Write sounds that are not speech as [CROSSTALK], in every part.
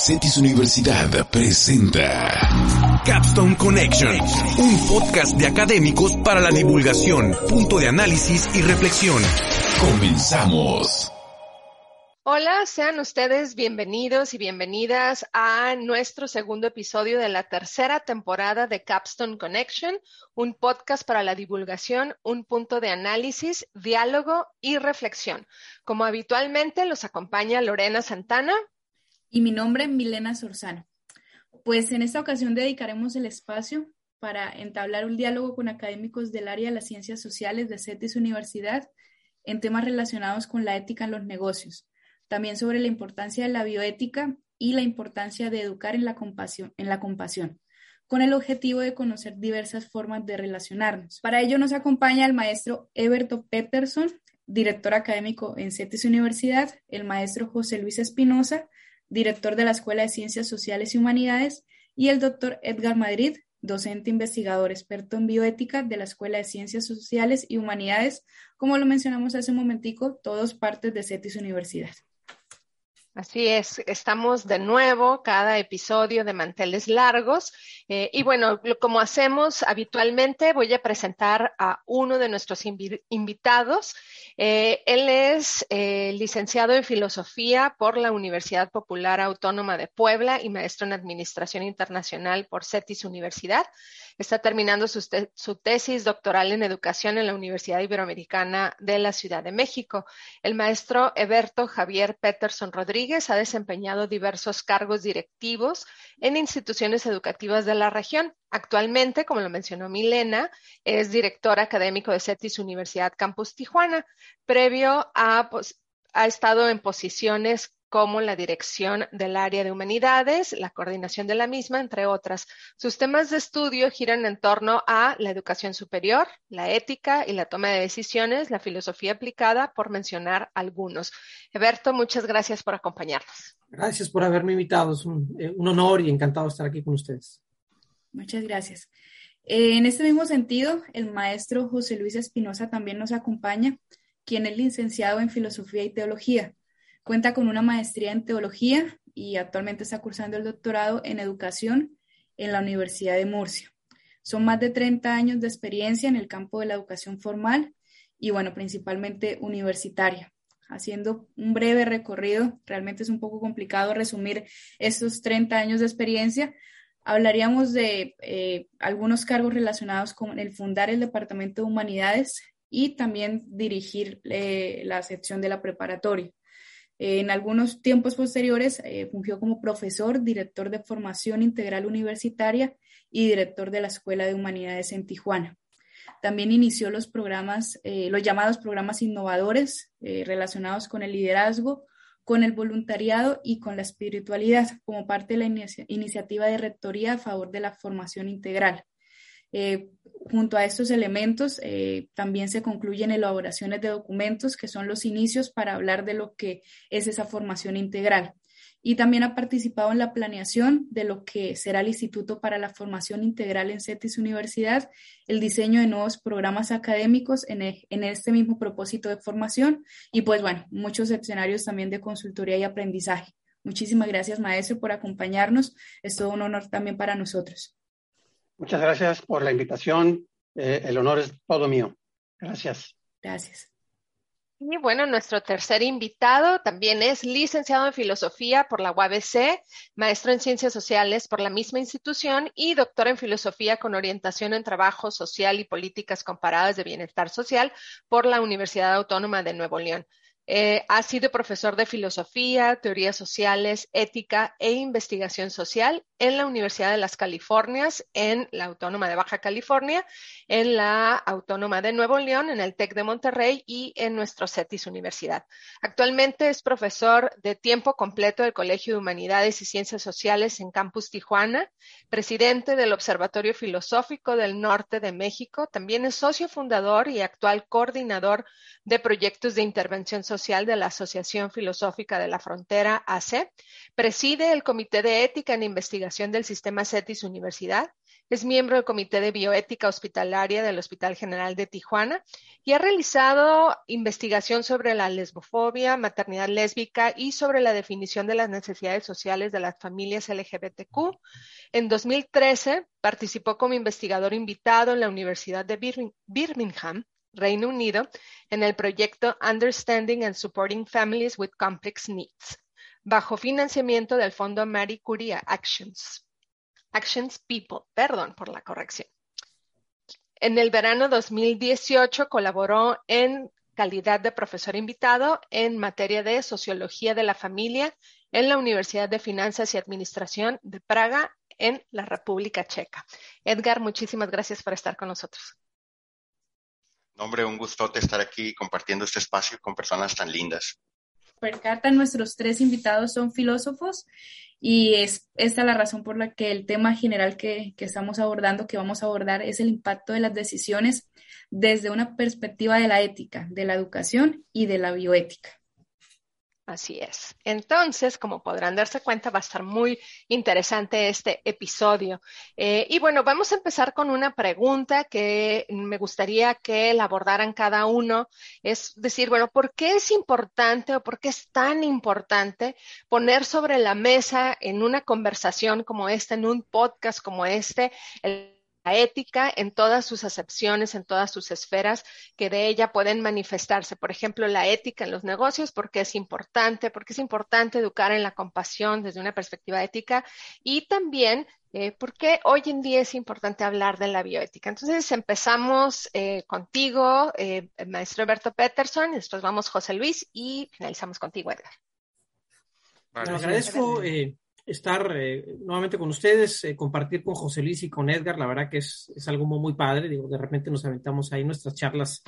CETIS Universidad presenta Capstone Connection, un podcast de académicos para la divulgación, punto de análisis y reflexión. Comenzamos. Hola, sean ustedes bienvenidos y bienvenidas a nuestro segundo episodio de la tercera temporada de Capstone Connection, un podcast para la divulgación, un punto de análisis, diálogo y reflexión. Como habitualmente los acompaña Lorena Santana. Y mi nombre es Milena Sorzano. Pues en esta ocasión dedicaremos el espacio para entablar un diálogo con académicos del área de las ciencias sociales de CETIS Universidad en temas relacionados con la ética en los negocios también sobre la importancia de la bioética y la importancia de educar en la compasión, en la compasión con el objetivo de conocer diversas formas de relacionarnos. Para ello nos acompaña el maestro Eberto Peterson, director académico en CETES Universidad, el maestro José Luis Espinosa, director de la Escuela de Ciencias Sociales y Humanidades, y el doctor Edgar Madrid, docente investigador experto en bioética de la Escuela de Ciencias Sociales y Humanidades, como lo mencionamos hace un momentico, todos partes de CETES Universidad. Así es, estamos de nuevo cada episodio de Manteles Largos. Eh, y bueno, como hacemos habitualmente, voy a presentar a uno de nuestros invitados. Eh, él es eh, licenciado en Filosofía por la Universidad Popular Autónoma de Puebla y maestro en Administración Internacional por CETIS Universidad. Está terminando su, tesis doctoral en educación en la Universidad Iberoamericana de la Ciudad de México. El maestro Eberto Javier Peterson Rodríguez ha desempeñado diversos cargos directivos en instituciones educativas de la región. Actualmente, como lo mencionó Milena, es director académico de CETIS Universidad Campus Tijuana. Previo a, pues, ha estado en posiciones como la dirección del área de humanidades, la coordinación de la misma, entre otras. Sus temas de estudio giran en torno a la educación superior, la ética y la toma de decisiones, la filosofía aplicada, por mencionar algunos. Eberto, muchas gracias por acompañarnos. Gracias por haberme invitado. Es un, eh, honor y encantado estar aquí con ustedes. Muchas gracias. Eh, en este mismo sentido, el maestro José Luis Espinosa también nos acompaña, quien es licenciado en Filosofía y Teología Cuenta con una maestría en teología y actualmente está cursando el doctorado en educación en la Universidad de Murcia. Son más de 30 años de experiencia en el campo de la educación formal y, bueno, principalmente universitaria. Haciendo un breve recorrido, realmente es un poco complicado resumir estos 30 años de experiencia. Hablaríamos de eh, algunos cargos relacionados con el fundar el Departamento de Humanidades y también dirigir eh, la sección de la preparatoria. En algunos tiempos posteriores eh, fungió como profesor, director de formación integral universitaria y director de la Escuela de Humanidades en Tijuana. También inició los programas, eh, los llamados programas innovadores eh, relacionados con el liderazgo, con el voluntariado y con la espiritualidad, como parte de la iniciativa de rectoría a favor de la formación integral. Junto a estos elementos, eh, también se concluyen elaboraciones de documentos que son los inicios para hablar de lo que es esa formación integral. Y también ha participado en la planeación de lo que será el Instituto para la Formación Integral en CETIS Universidad, el diseño de nuevos programas académicos en, e, en este mismo propósito de formación y pues bueno, muchos escenarios también de consultoría y aprendizaje. Muchísimas gracias, maestro, por acompañarnos. Es todo un honor también para nosotros. Muchas gracias por la invitación. Eh, el honor es todo mío. Gracias. Gracias. Y bueno, nuestro tercer invitado también es licenciado en Filosofía por la UABC, maestro en Ciencias Sociales por la misma institución y doctor en Filosofía con orientación en Trabajo Social y Políticas Comparadas de Bienestar Social por la Universidad Autónoma de Nuevo León. Eh, ha sido profesor de filosofía, teorías sociales, ética e investigación social en la Universidad de las Californias, en la Autónoma de Baja California, en la Autónoma de Nuevo León, en el TEC de Monterrey y en nuestro CETIS Universidad. Actualmente es profesor de tiempo completo del Colegio de Humanidades y Ciencias Sociales en Campus Tijuana, presidente del Observatorio Filosófico del Norte de México, también es socio fundador y actual coordinador de proyectos de intervención social de la Asociación Filosófica de la Frontera, AC, preside el Comité de Ética en Investigación del Sistema CETIS Universidad, Es miembro del Comité de Bioética Hospitalaria del Hospital General de Tijuana y ha realizado investigación sobre la lesbofobia, maternidad lésbica y sobre la definición de las necesidades sociales de las familias LGBTQ. En 2013 participó como investigador invitado en la Universidad de Birmingham, Reino Unido, en el proyecto Understanding and Supporting Families with Complex Needs, bajo financiamiento del Fondo Marie Curie Actions. Actions People, perdón por la corrección. En el verano 2018 colaboró en calidad de profesor invitado en materia de sociología de la familia en la Universidad de Finanzas y Administración de Praga en la República Checa. Edgar, muchísimas gracias por estar con nosotros. Hombre, un gustote estar aquí compartiendo este espacio con personas tan lindas. Percata, nuestros tres invitados son filósofos y es esta la razón por la que el tema general que estamos abordando, que vamos a abordar, es el impacto de las decisiones desde una perspectiva de la ética, de la educación y de la bioética. Así es. Entonces, como podrán darse cuenta, va a estar muy interesante este episodio. Eh, y bueno, vamos a empezar con una pregunta que me gustaría que la abordaran cada uno. Es decir, bueno, ¿por qué es importante o por qué es tan importante poner sobre la mesa en una conversación como esta, en un podcast como este, el la ética en todas sus acepciones, en todas sus esferas que de ella pueden manifestarse. Por ejemplo, la ética en los negocios, porque es importante, porque es importante educar en la compasión desde una perspectiva ética y también eh, porque hoy en día es importante hablar de la bioética. Entonces empezamos eh, contigo, eh, maestro Alberto Peterson, y después vamos José Luis y finalizamos contigo, Edgar. Bueno, agradezco estar eh, nuevamente con ustedes, eh, compartir con José Luis y con Edgar, la verdad que es, es, algo muy, padre, digo, de repente nos aventamos ahí nuestras charlas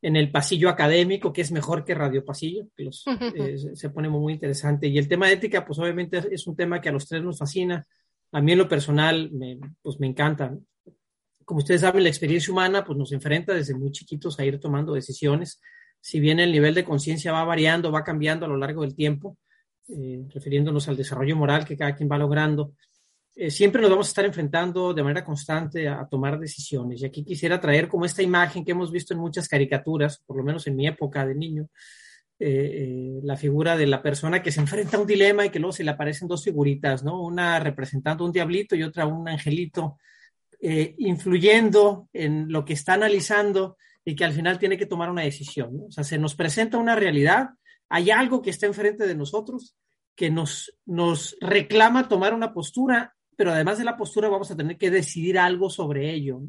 en el pasillo académico, que es mejor que Radio Pasillo, que los, eh, se pone muy interesante. Y el tema de ética, pues obviamente es, un tema que a los tres nos fascina. A mí en lo personal, me, pues me encanta. Como ustedes saben, la experiencia humana pues nos enfrenta desde muy chiquitos a ir tomando decisiones. Si bien el nivel de conciencia va variando, va cambiando a lo largo del tiempo, eh, refiriéndonos al desarrollo moral que cada quien va logrando, eh, siempre nos vamos a estar enfrentando de manera constante a, tomar decisiones. Y aquí quisiera traer como esta imagen que hemos visto en muchas caricaturas, por lo menos en mi época de niño, eh, la figura de la persona que se enfrenta a un dilema y que luego se le aparecen dos figuritas, ¿no? Una representando un diablito y otra un angelito, influyendo en lo que está analizando y que al final tiene que tomar una decisión. O sea, se nos presenta una realidad hay algo que está enfrente de nosotros que nos, nos reclama tomar una postura, pero además de la postura vamos a tener que decidir algo sobre ello.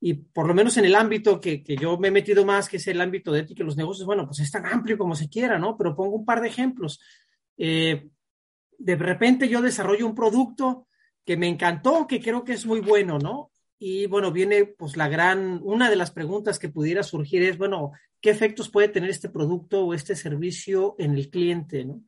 Y por lo menos en el ámbito que, que yo me he metido más, que es el ámbito de ética y los negocios, bueno, pues es tan amplio como se quiera, ¿no? Pero pongo un par de ejemplos. Eh, de repente yo desarrollo un producto que me encantó, que creo que es muy bueno, ¿no? Y bueno, viene pues la gran, una de las preguntas que pudiera surgir es, bueno, ¿qué efectos puede tener este producto o este servicio en el cliente? ¿no?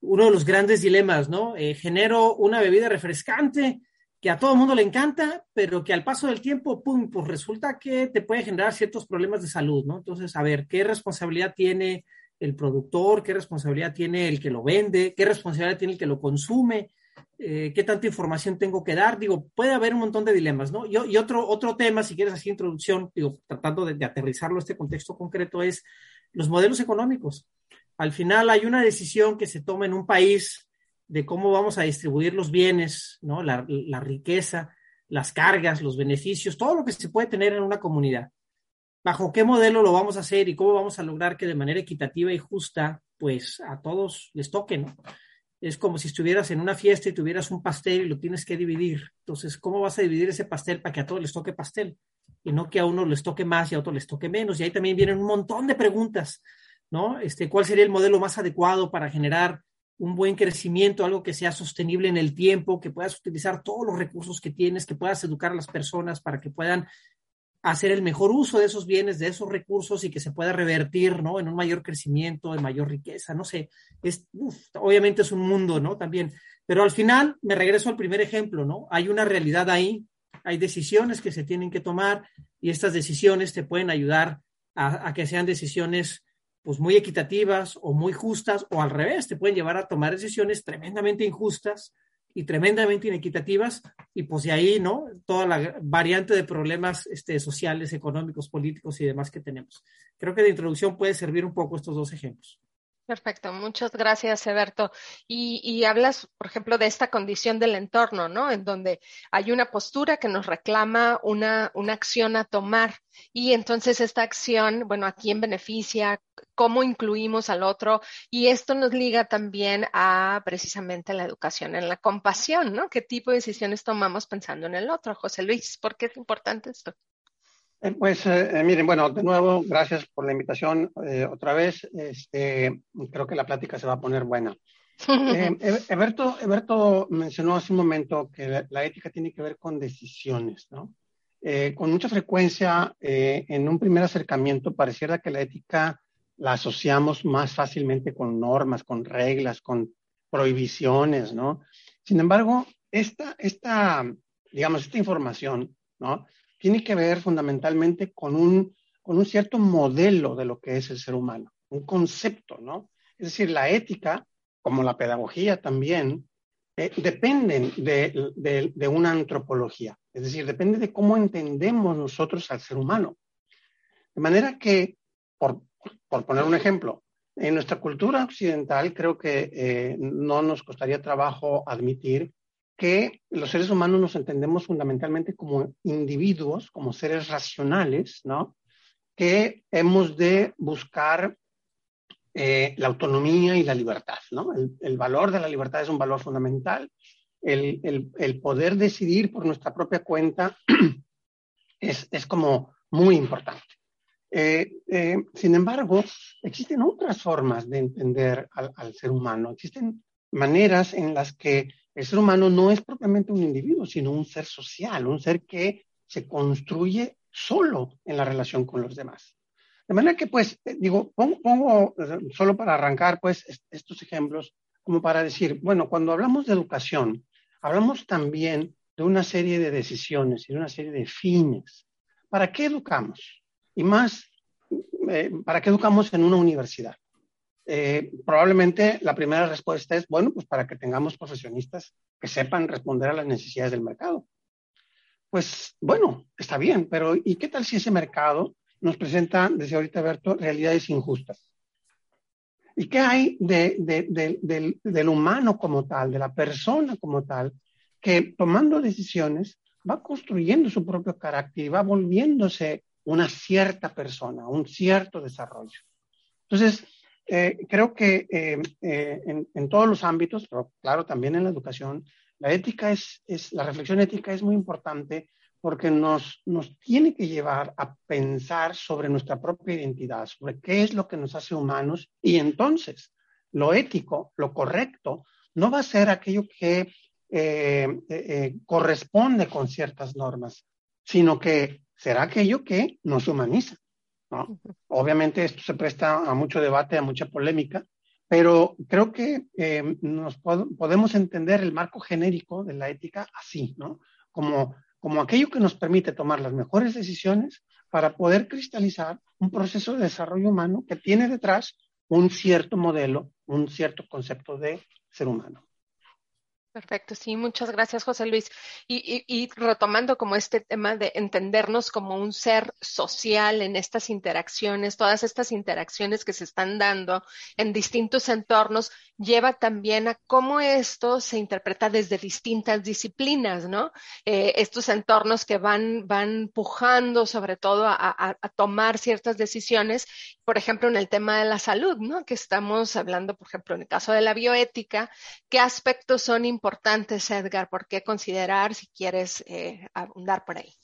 Uno de los grandes dilemas, ¿no? Eh, genero una bebida refrescante que a todo el mundo le encanta, pero que al paso del tiempo, pum, pues resulta que te puede generar ciertos problemas de salud, ¿no? Entonces, a ver, ¿qué responsabilidad tiene el productor? ¿Qué responsabilidad tiene el que lo vende? ¿Qué responsabilidad tiene el que lo consume? Eh, qué tanta información tengo que dar. Digo, puede haber un montón de dilemas, ¿no? Y, y otro, otro tema, si quieres así introducción, digo, tratando de, aterrizarlo a este contexto concreto, es los modelos económicos. Al final hay una decisión que se toma en un país de cómo vamos a distribuir los bienes, ¿no? La, la riqueza, las cargas, los beneficios, todo lo que se puede tener en una comunidad. ¿Bajo qué modelo lo vamos a hacer y cómo vamos a lograr que de manera equitativa y justa, pues a todos les toque, ¿no? Es como si estuvieras en una fiesta y tuvieras un pastel y lo tienes que dividir. Entonces, ¿cómo vas a dividir ese pastel para que a todos les toque pastel? Y no que a uno les toque más y a otro les toque menos. Y ahí también vienen un montón de preguntas, ¿no? Este, ¿Cuál sería el modelo más adecuado para generar un buen crecimiento, algo que sea sostenible en el tiempo, que puedas utilizar todos los recursos que tienes, que puedas educar a las personas para que puedan hacer el mejor uso de esos bienes, de esos recursos y que se pueda revertir, ¿no? En un mayor crecimiento, en mayor riqueza, no sé. Es, obviamente es un mundo, ¿no? También. Pero al final me regreso al primer ejemplo, ¿no? Hay una realidad ahí, hay decisiones que se tienen que tomar y estas decisiones te pueden ayudar a, a que sean decisiones pues muy equitativas o muy justas o al revés, te pueden llevar a tomar decisiones tremendamente injustas y tremendamente inequitativas y pues de ahí, ¿no? Toda la variante de problemas este, sociales, económicos, políticos y demás que tenemos. Creo que de introducción puede servir un poco estos dos ejemplos. Perfecto, muchas gracias, Eberto. Y, hablas, por ejemplo, de esta condición del entorno, ¿no? En donde hay una postura que nos reclama una, una acción a tomar y entonces esta acción, bueno, ¿a quién beneficia? ¿Cómo incluimos al otro? Y esto nos liga también a precisamente la educación en la compasión, ¿no? ¿Qué tipo de decisiones tomamos pensando en el otro? José Luis, ¿por qué es importante esto? Eh, pues eh, eh, miren, bueno, de nuevo, gracias por la invitación otra vez. Este, creo que la plática se va a poner buena. [LAUGHS] Eberto, mencionó hace un momento que la, ética tiene que ver con decisiones, ¿no? con mucha frecuencia, en un primer acercamiento, pareciera que la ética la asociamos más fácilmente con normas, con reglas, con prohibiciones, ¿no? Sin embargo, esta, esta digamos, esta información, ¿no? Tiene que ver fundamentalmente con un, con un cierto modelo de lo que es el ser humano, un concepto, ¿no? Es decir, la ética, como la pedagogía también, eh, dependen de, de, una antropología, es decir, depende de cómo entendemos nosotros al ser humano. De manera que, por, por poner un ejemplo, en nuestra cultura occidental creo que eh, no nos costaría trabajo admitir que los seres humanos nos entendemos fundamentalmente como individuos, como seres racionales, ¿no? Que hemos de buscar eh, la autonomía y la libertad, ¿no? El, valor de la libertad es un valor fundamental. El, poder decidir por nuestra propia cuenta [CLEARS THROAT] es, como muy importante. Eh, eh, sin embargo, existen otras formas de entender al ser humano. Existen maneras en las que el ser humano no es propiamente un individuo, sino un ser social, un ser que se construye solo en la relación con los demás. De manera que, pues, eh, digo, pongo, eh, solo para arrancar, pues, estos ejemplos como para decir, bueno, cuando hablamos de educación, hablamos también de una serie de decisiones y de una serie de fines. ¿Para qué educamos? Y más, eh, ¿para qué educamos en una universidad? Eh, probablemente la primera respuesta es, bueno, pues para que tengamos profesionistas que sepan responder a las necesidades del mercado. Pues bueno, está bien, pero ¿y qué tal si ese mercado nos presenta, desde ahorita, Berto, realidades injustas? ¿Y qué hay del, del humano como tal, de la persona como tal, que tomando decisiones va construyendo su propio carácter y va volviéndose una cierta persona, un cierto desarrollo? Entonces, eh, creo que eh, eh, en, todos los ámbitos, pero claro, también en la educación, la ética es, es, la reflexión ética es muy importante porque nos, nos tiene que llevar a pensar sobre nuestra propia identidad, sobre qué es lo que nos hace humanos y entonces lo ético, lo correcto, no va a ser aquello que corresponde con ciertas normas, sino que será aquello que nos humaniza. Obviamente esto se presta a mucho debate, a mucha polémica, pero creo que eh, nos podemos entender el marco genérico de la ética así, ¿no? Como, como aquello que nos permite tomar las mejores decisiones para poder cristalizar un proceso de desarrollo humano que tiene detrás un cierto modelo, un cierto concepto de ser humano. Perfecto, sí, muchas gracias, José Luis. Y, retomando como este tema de entendernos como un ser social en estas interacciones, todas estas interacciones que se están dando en distintos entornos, lleva también a cómo esto se interpreta desde distintas disciplinas, ¿no? Eh, estos entornos que van, van pujando sobre todo a, tomar ciertas decisiones, por ejemplo, en el tema de la salud, ¿no? Que estamos hablando, por ejemplo, en el caso de la bioética, ¿qué aspectos son importantes? Importantes, Edgar, por qué considerar si quieres eh, abundar por ahí.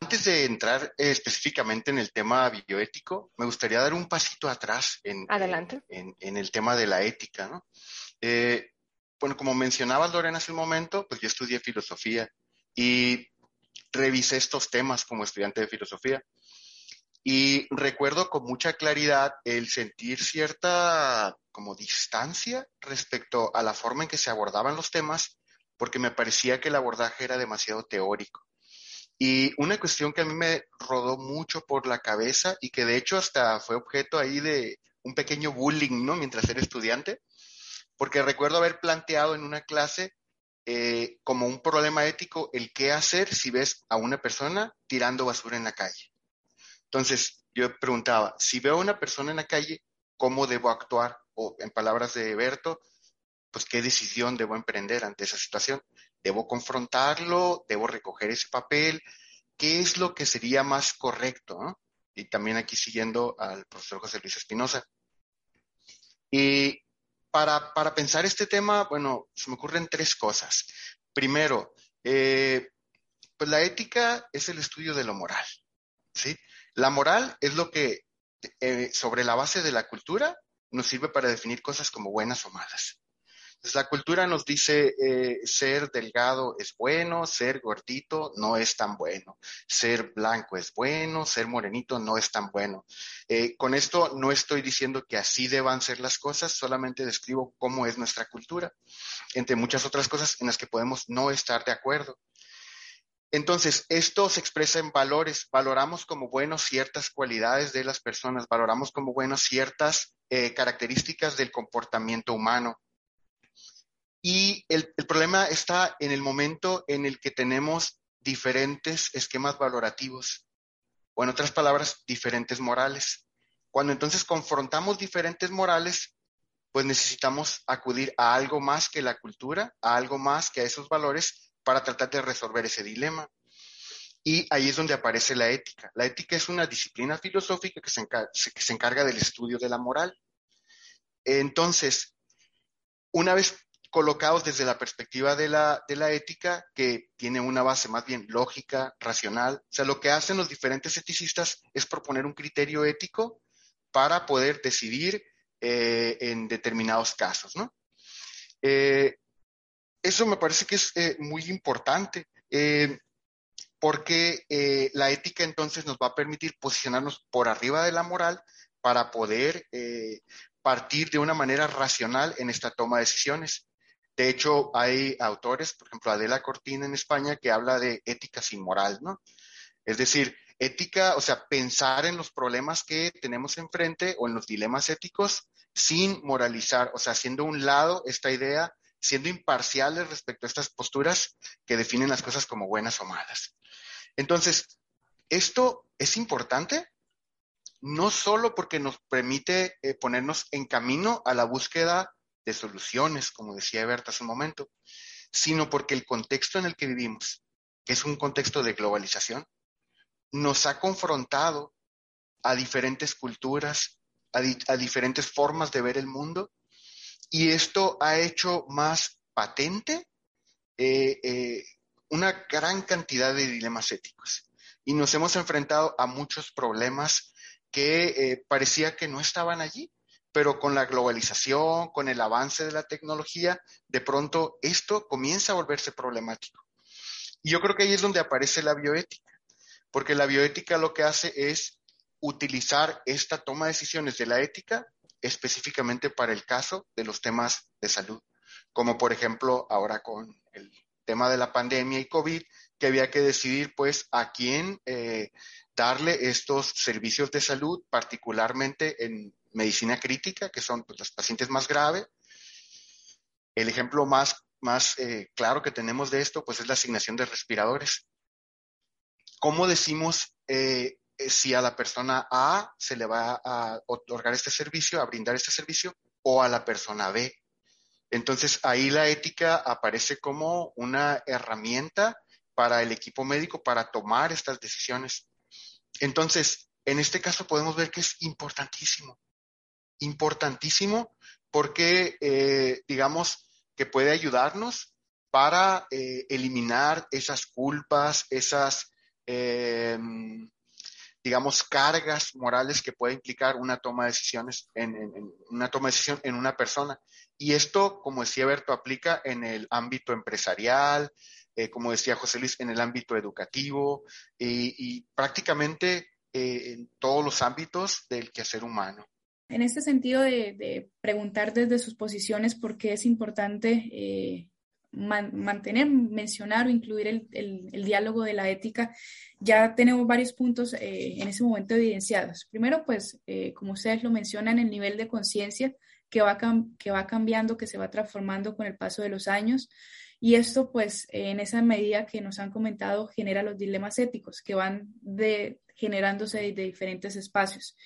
Antes de entrar eh, específicamente en el tema bioético, me gustaría dar un pasito atrás en, en, el tema de la ética. ¿no? Eh, bueno, como mencionaba Lorena hace un momento, pues yo estudié filosofía y revisé estos temas como estudiante de filosofía. Y recuerdo con mucha claridad el sentir cierta como distancia respecto a la forma en que se abordaban los temas, porque me parecía que el abordaje era demasiado teórico. Y una cuestión que a mí me rodó mucho por la cabeza y que de hecho hasta fue objeto ahí de un pequeño bullying, ¿no? Mientras era estudiante, porque recuerdo haber planteado en una clase eh, como un problema ético el qué hacer si ves a una persona tirando basura en la calle. Entonces, yo preguntaba, si veo a una persona en la calle, ¿cómo debo actuar? O en palabras de Berto, pues qué decisión debo emprender ante esa situación. ¿Debo confrontarlo? ¿Debo recoger ese papel? ¿Qué es lo que sería más correcto? Y también aquí siguiendo al profesor José Luis Espinosa. Y para, para, pensar este tema, bueno, se me ocurren tres cosas. Primero, eh, pues la ética es el estudio de lo moral, ¿sí? La moral es lo que, eh, sobre la base de la cultura, nos sirve para definir cosas como buenas o malas. La cultura nos dice eh, ser delgado es bueno, ser gordito no es tan bueno, ser blanco es bueno, ser morenito no es tan bueno. Eh, con esto no estoy diciendo que así deban ser las cosas, solamente describo cómo es nuestra cultura, entre muchas otras cosas en las que podemos no estar de acuerdo. Entonces, esto se expresa en valores. Valoramos como buenos ciertas cualidades de las personas, valoramos como buenas ciertas eh, características del comportamiento humano. Y el, problema está en el momento en el que tenemos diferentes esquemas valorativos, o en otras palabras, diferentes morales. Cuando entonces confrontamos diferentes morales, pues necesitamos acudir a algo más que la cultura, a algo más que a esos valores para tratar de resolver ese dilema. Y ahí es donde aparece la ética. La ética es una disciplina filosófica que se, encarga, del estudio de la moral. Entonces, una vez colocados desde la perspectiva de la, ética, que tiene una base más bien lógica, racional, o sea, lo que hacen los diferentes eticistas es proponer un criterio ético para poder decidir eh, en determinados casos, ¿no? Eh, eso me parece que es eh, muy importante, eh, porque eh, la ética entonces nos va a permitir posicionarnos por arriba de la moral para poder partir de una manera racional en esta toma de decisiones. De hecho, hay autores, por ejemplo, Adela Cortina en España, que habla de ética sin moral, ¿no? Es decir, ética, o sea, pensar en los problemas que tenemos enfrente o en los dilemas éticos sin moralizar, o sea, haciendo un lado esta idea siendo imparciales respecto a estas posturas que definen las cosas como buenas o malas. Entonces, esto es importante no solo porque nos permite eh, ponernos en camino a la búsqueda de soluciones, como decía Berta hace un momento, sino porque el contexto en el que vivimos, que es un contexto de globalización, nos ha confrontado a diferentes culturas, a diferentes formas de ver el mundo y esto ha hecho más patente eh, eh, una gran cantidad de dilemas éticos. Y nos hemos enfrentado a muchos problemas que eh, parecía que no estaban allí, pero con la globalización, con el avance de la tecnología, de pronto esto comienza a volverse problemático. Y yo creo que ahí es donde aparece la bioética, porque la bioética lo que hace es utilizar esta toma de decisiones de la ética específicamente para el caso de los temas de salud, como por ejemplo ahora con el tema de la pandemia y COVID, que había que decidir pues a quién eh, darle estos servicios de salud, particularmente en medicina crítica, que son pues, los pacientes más graves. El ejemplo más, más eh, claro que tenemos de esto pues es la asignación de respiradores. ¿Cómo decimos eh, si a la persona A se le va a otorgar este servicio, a brindar este servicio, o a la persona B. Entonces ahí la ética aparece como una herramienta para el equipo médico para tomar estas decisiones. Entonces, en este caso podemos ver que es importantísimo, importantísimo porque, eh, digamos, que puede ayudarnos para eh, eliminar esas culpas, esas digamos, cargas morales que puede implicar una toma de decisiones en, una toma de decisión en una persona. Y esto, como decía Berto, aplica en el ámbito empresarial, eh, como decía José Luis, en el ámbito educativo y, prácticamente eh, en todos los ámbitos del quehacer humano. En este sentido de, preguntar desde sus posiciones por qué es importante eh, mantener, mencionar o incluir el, diálogo de la ética, ya tenemos varios puntos eh, en ese momento evidenciados. Primero, pues, eh, como ustedes lo mencionan, el nivel de conciencia que va, que va cambiando, que se va transformando con el paso de los años. Y esto, pues, en esa medida que nos han comentado, genera los dilemas éticos que van generándose de diferentes espacios.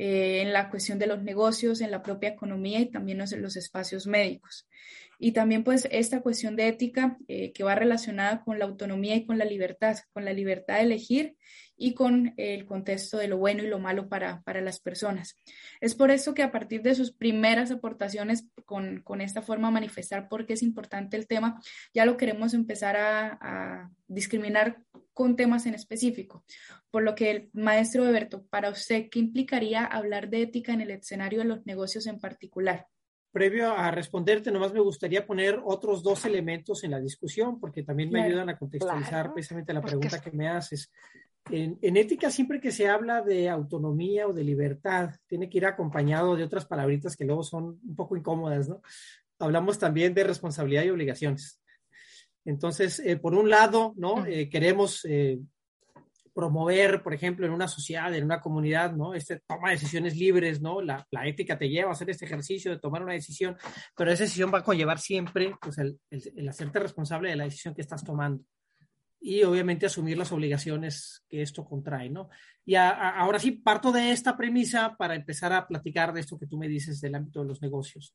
Eh, en la cuestión de los negocios, en la propia economía y también en los espacios médicos. Y también pues esta cuestión de ética eh, que va relacionada con la autonomía y con la libertad, con la libertad de elegir y con el contexto de lo bueno y lo malo para, para las personas. Es por eso que a partir de sus primeras aportaciones con, con esta forma de manifestar por qué es importante el tema, ya lo queremos empezar a, a discriminar con temas en específico. Por lo que el maestro Eberto, para usted, ¿qué implicaría hablar de ética en el escenario de los negocios en particular? Previo a responderte, nomás me gustaría poner otros dos elementos en la discusión, porque también me ayudan a contextualizar precisamente la pregunta que me haces. En, ética, siempre que se habla de autonomía o de libertad, tiene que ir acompañado de otras palabritas que luego son un poco incómodas, ¿no? Hablamos también de responsabilidad y obligaciones. Entonces, eh, por un lado, ¿no? Eh, queremos eh, promover, por ejemplo, en una sociedad, en una comunidad, ¿no? Este toma decisiones libres, ¿no? La, la, ética te lleva a hacer este ejercicio de tomar una decisión, pero esa decisión va a conllevar siempre, pues, el, el, hacerte responsable de la decisión que estás tomando y obviamente asumir las obligaciones que esto contrae, ¿no? Y ahora sí, parto de esta premisa para empezar a platicar de esto que tú me dices del ámbito de los negocios.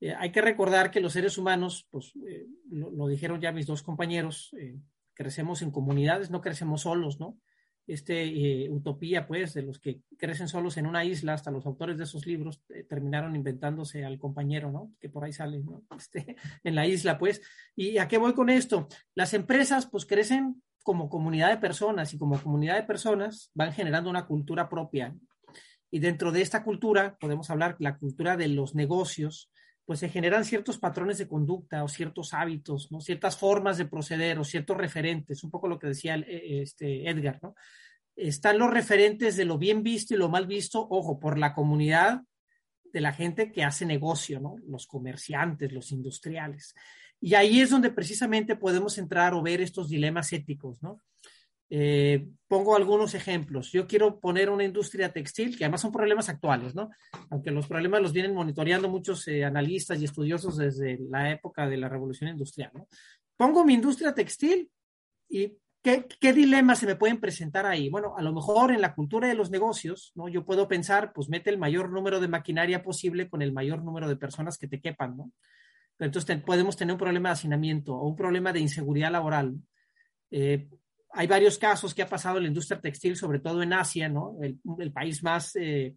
Eh, hay que recordar que los seres humanos, pues eh, lo, dijeron ya mis dos compañeros, eh, crecemos en comunidades, no crecemos solos, ¿no? Este eh, utopía, pues, de los que crecen solos en una isla, hasta los autores de esos libros eh, terminaron inventándose al compañero, ¿no? Que por ahí sale, ¿no? [LAUGHS] Este, en la isla, pues. ¿Y a qué voy con esto? Las empresas, pues, crecen como comunidad de personas y como comunidad de personas van generando una cultura propia. Y dentro de esta cultura, podemos hablar la cultura de los negocios, pues se generan ciertos patrones de conducta o ciertos hábitos, ¿no? Ciertas formas de proceder o ciertos referentes, un poco lo que decía eh, este Edgar, ¿no? Están los referentes de lo bien visto y lo mal visto, ojo, por la comunidad de la gente que hace negocio, ¿no? Los comerciantes, los industriales. Y ahí es donde precisamente podemos entrar o ver estos dilemas éticos, ¿no? Eh, pongo algunos ejemplos. Yo quiero poner una industria textil, que además son problemas actuales, ¿no? Aunque los problemas los vienen monitoreando muchos eh, analistas y estudiosos desde la época de la revolución industrial, ¿no? Pongo mi industria textil y ¿qué, ¿qué, dilemas se me pueden presentar ahí? Bueno, a lo mejor en la cultura de los negocios, ¿no? Yo puedo pensar, pues mete el mayor número de maquinaria posible con el mayor número de personas que te quepan, ¿no? Entonces podemos tener un problema de hacinamiento o un problema de inseguridad laboral. Eh, hay varios casos que ha pasado en la industria textil, sobre todo en Asia, ¿no? El, país más, eh,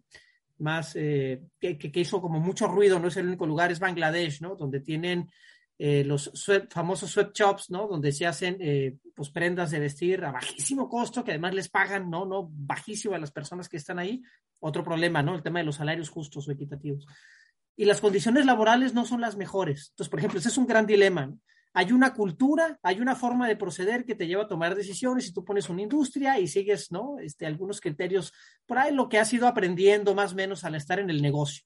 más eh, que, que, hizo como mucho ruido, no es el único lugar, es Bangladesh, ¿no? Donde tienen eh, los famosos sweatshops, ¿no? Donde se hacen pues prendas de vestir a bajísimo costo, que además les pagan, ¿no? No bajísimo a las personas que están ahí. Otro problema, ¿no? El tema de los salarios justos o equitativos. Y las condiciones laborales no son las mejores. Entonces, por ejemplo, ese es un gran dilema. ¿no? Hay una cultura, hay una forma de proceder que te lleva a tomar decisiones y tú pones una industria y sigues, ¿no? Este, algunos criterios, por ahí lo que has ido aprendiendo más o menos al estar en el negocio.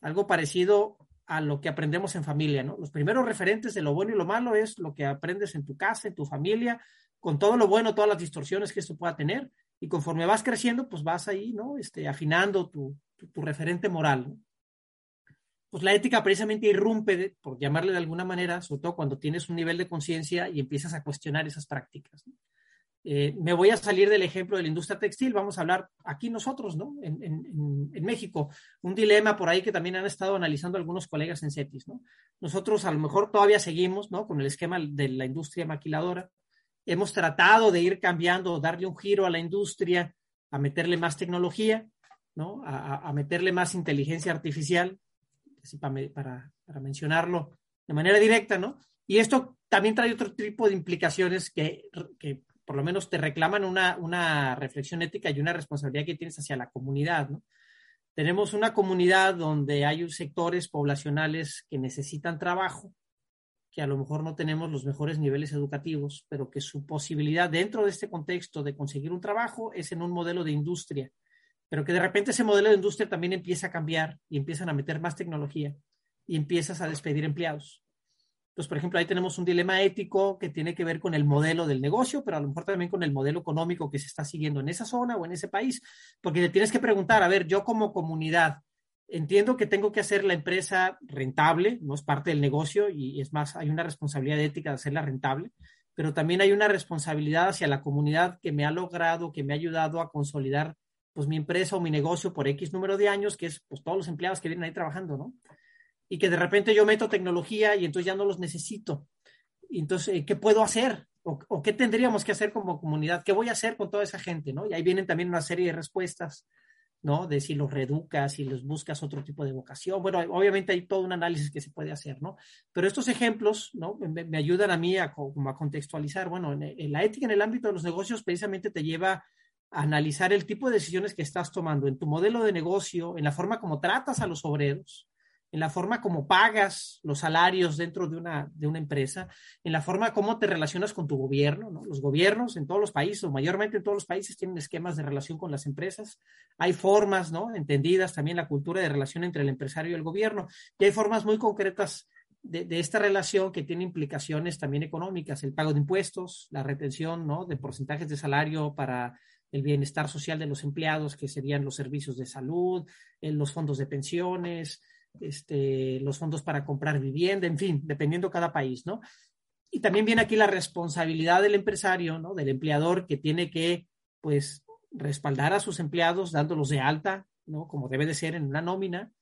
Algo parecido a lo que aprendemos en familia, ¿no? Los primeros referentes de lo bueno y lo malo es lo que aprendes en tu casa, en tu familia, con todo lo bueno, todas las distorsiones que esto pueda tener, y conforme vas creciendo, pues vas ahí, ¿no? Este, afinando tu, tu, tu referente moral, ¿no? Pues la ética precisamente irrumpe, por llamarle de alguna manera, sobre todo cuando tienes un nivel de conciencia y empiezas a cuestionar esas prácticas. Eh, me voy a salir del ejemplo de la industria textil, vamos a hablar aquí nosotros, ¿no? En, México, un dilema por ahí que también han estado analizando algunos colegas en CETIS, ¿no? Nosotros a lo mejor todavía seguimos, ¿no? Con el esquema de la industria maquiladora. Hemos tratado de ir cambiando, darle un giro a la industria, a meterle más tecnología, ¿no? A meterle más inteligencia artificial, para, mencionarlo de manera directa, ¿no? Y esto también trae otro tipo de implicaciones que, que por lo menos te reclaman una, una, reflexión ética y una responsabilidad que tienes hacia la comunidad, ¿no? Tenemos una comunidad donde hay sectores poblacionales que necesitan trabajo, que a lo mejor no tenemos los mejores niveles educativos, pero que su posibilidad dentro de este contexto de conseguir un trabajo es en un modelo de industria pero que de repente ese modelo de industria también empieza a cambiar y empiezan a meter más tecnología y empiezas a despedir empleados. Entonces, por ejemplo, ahí tenemos un dilema ético que tiene que ver con el modelo del negocio, pero a lo mejor también con el modelo económico que se está siguiendo en esa zona o en ese país, porque te tienes que preguntar, a ver, yo como comunidad, entiendo que tengo que hacer la empresa rentable, no es parte del negocio y es más, hay una responsabilidad ética de hacerla rentable, pero también hay una responsabilidad hacia la comunidad que me ha logrado, que me ha ayudado a consolidar pues mi empresa o mi negocio por X número de años, que es pues todos los empleados que vienen ahí trabajando, ¿no? Y que de repente yo meto tecnología y entonces ya no los necesito. Entonces, eh, ¿qué puedo hacer? O, qué tendríamos que hacer como comunidad? ¿Qué voy a hacer con toda esa gente, no? Y ahí vienen también una serie de respuestas ¿no? De si los reeducas, si los buscas otro tipo de vocación. Bueno, obviamente hay todo un análisis que se puede hacer, ¿no? Pero estos ejemplos, ¿no? Me, ayudan a mí a, contextualizar. Bueno, en, la ética en el ámbito de los negocios precisamente te lleva analizar el tipo de decisiones que estás tomando en tu modelo de negocio, en la forma como tratas a los obreros, en la forma como pagas los salarios dentro de una, de una empresa, en la forma como te relacionas con tu gobierno. ¿no? Los gobiernos en todos los países, o mayormente en todos los países, tienen esquemas de relación con las empresas. Hay formas, ¿no? Entendidas también la cultura de relación entre el empresario y el gobierno. Y hay formas muy concretas de, de, esta relación que tiene implicaciones también económicas, el pago de impuestos, la retención ¿no? de porcentajes de salario para el bienestar social de los empleados, que serían los servicios de salud, los fondos de pensiones, este, los fondos para comprar vivienda, en fin, dependiendo cada país, ¿no? Y también viene aquí la responsabilidad del empresario, ¿no? Del empleador que tiene que, pues, respaldar a sus empleados dándolos de alta, ¿no? Como debe de ser en una nómina,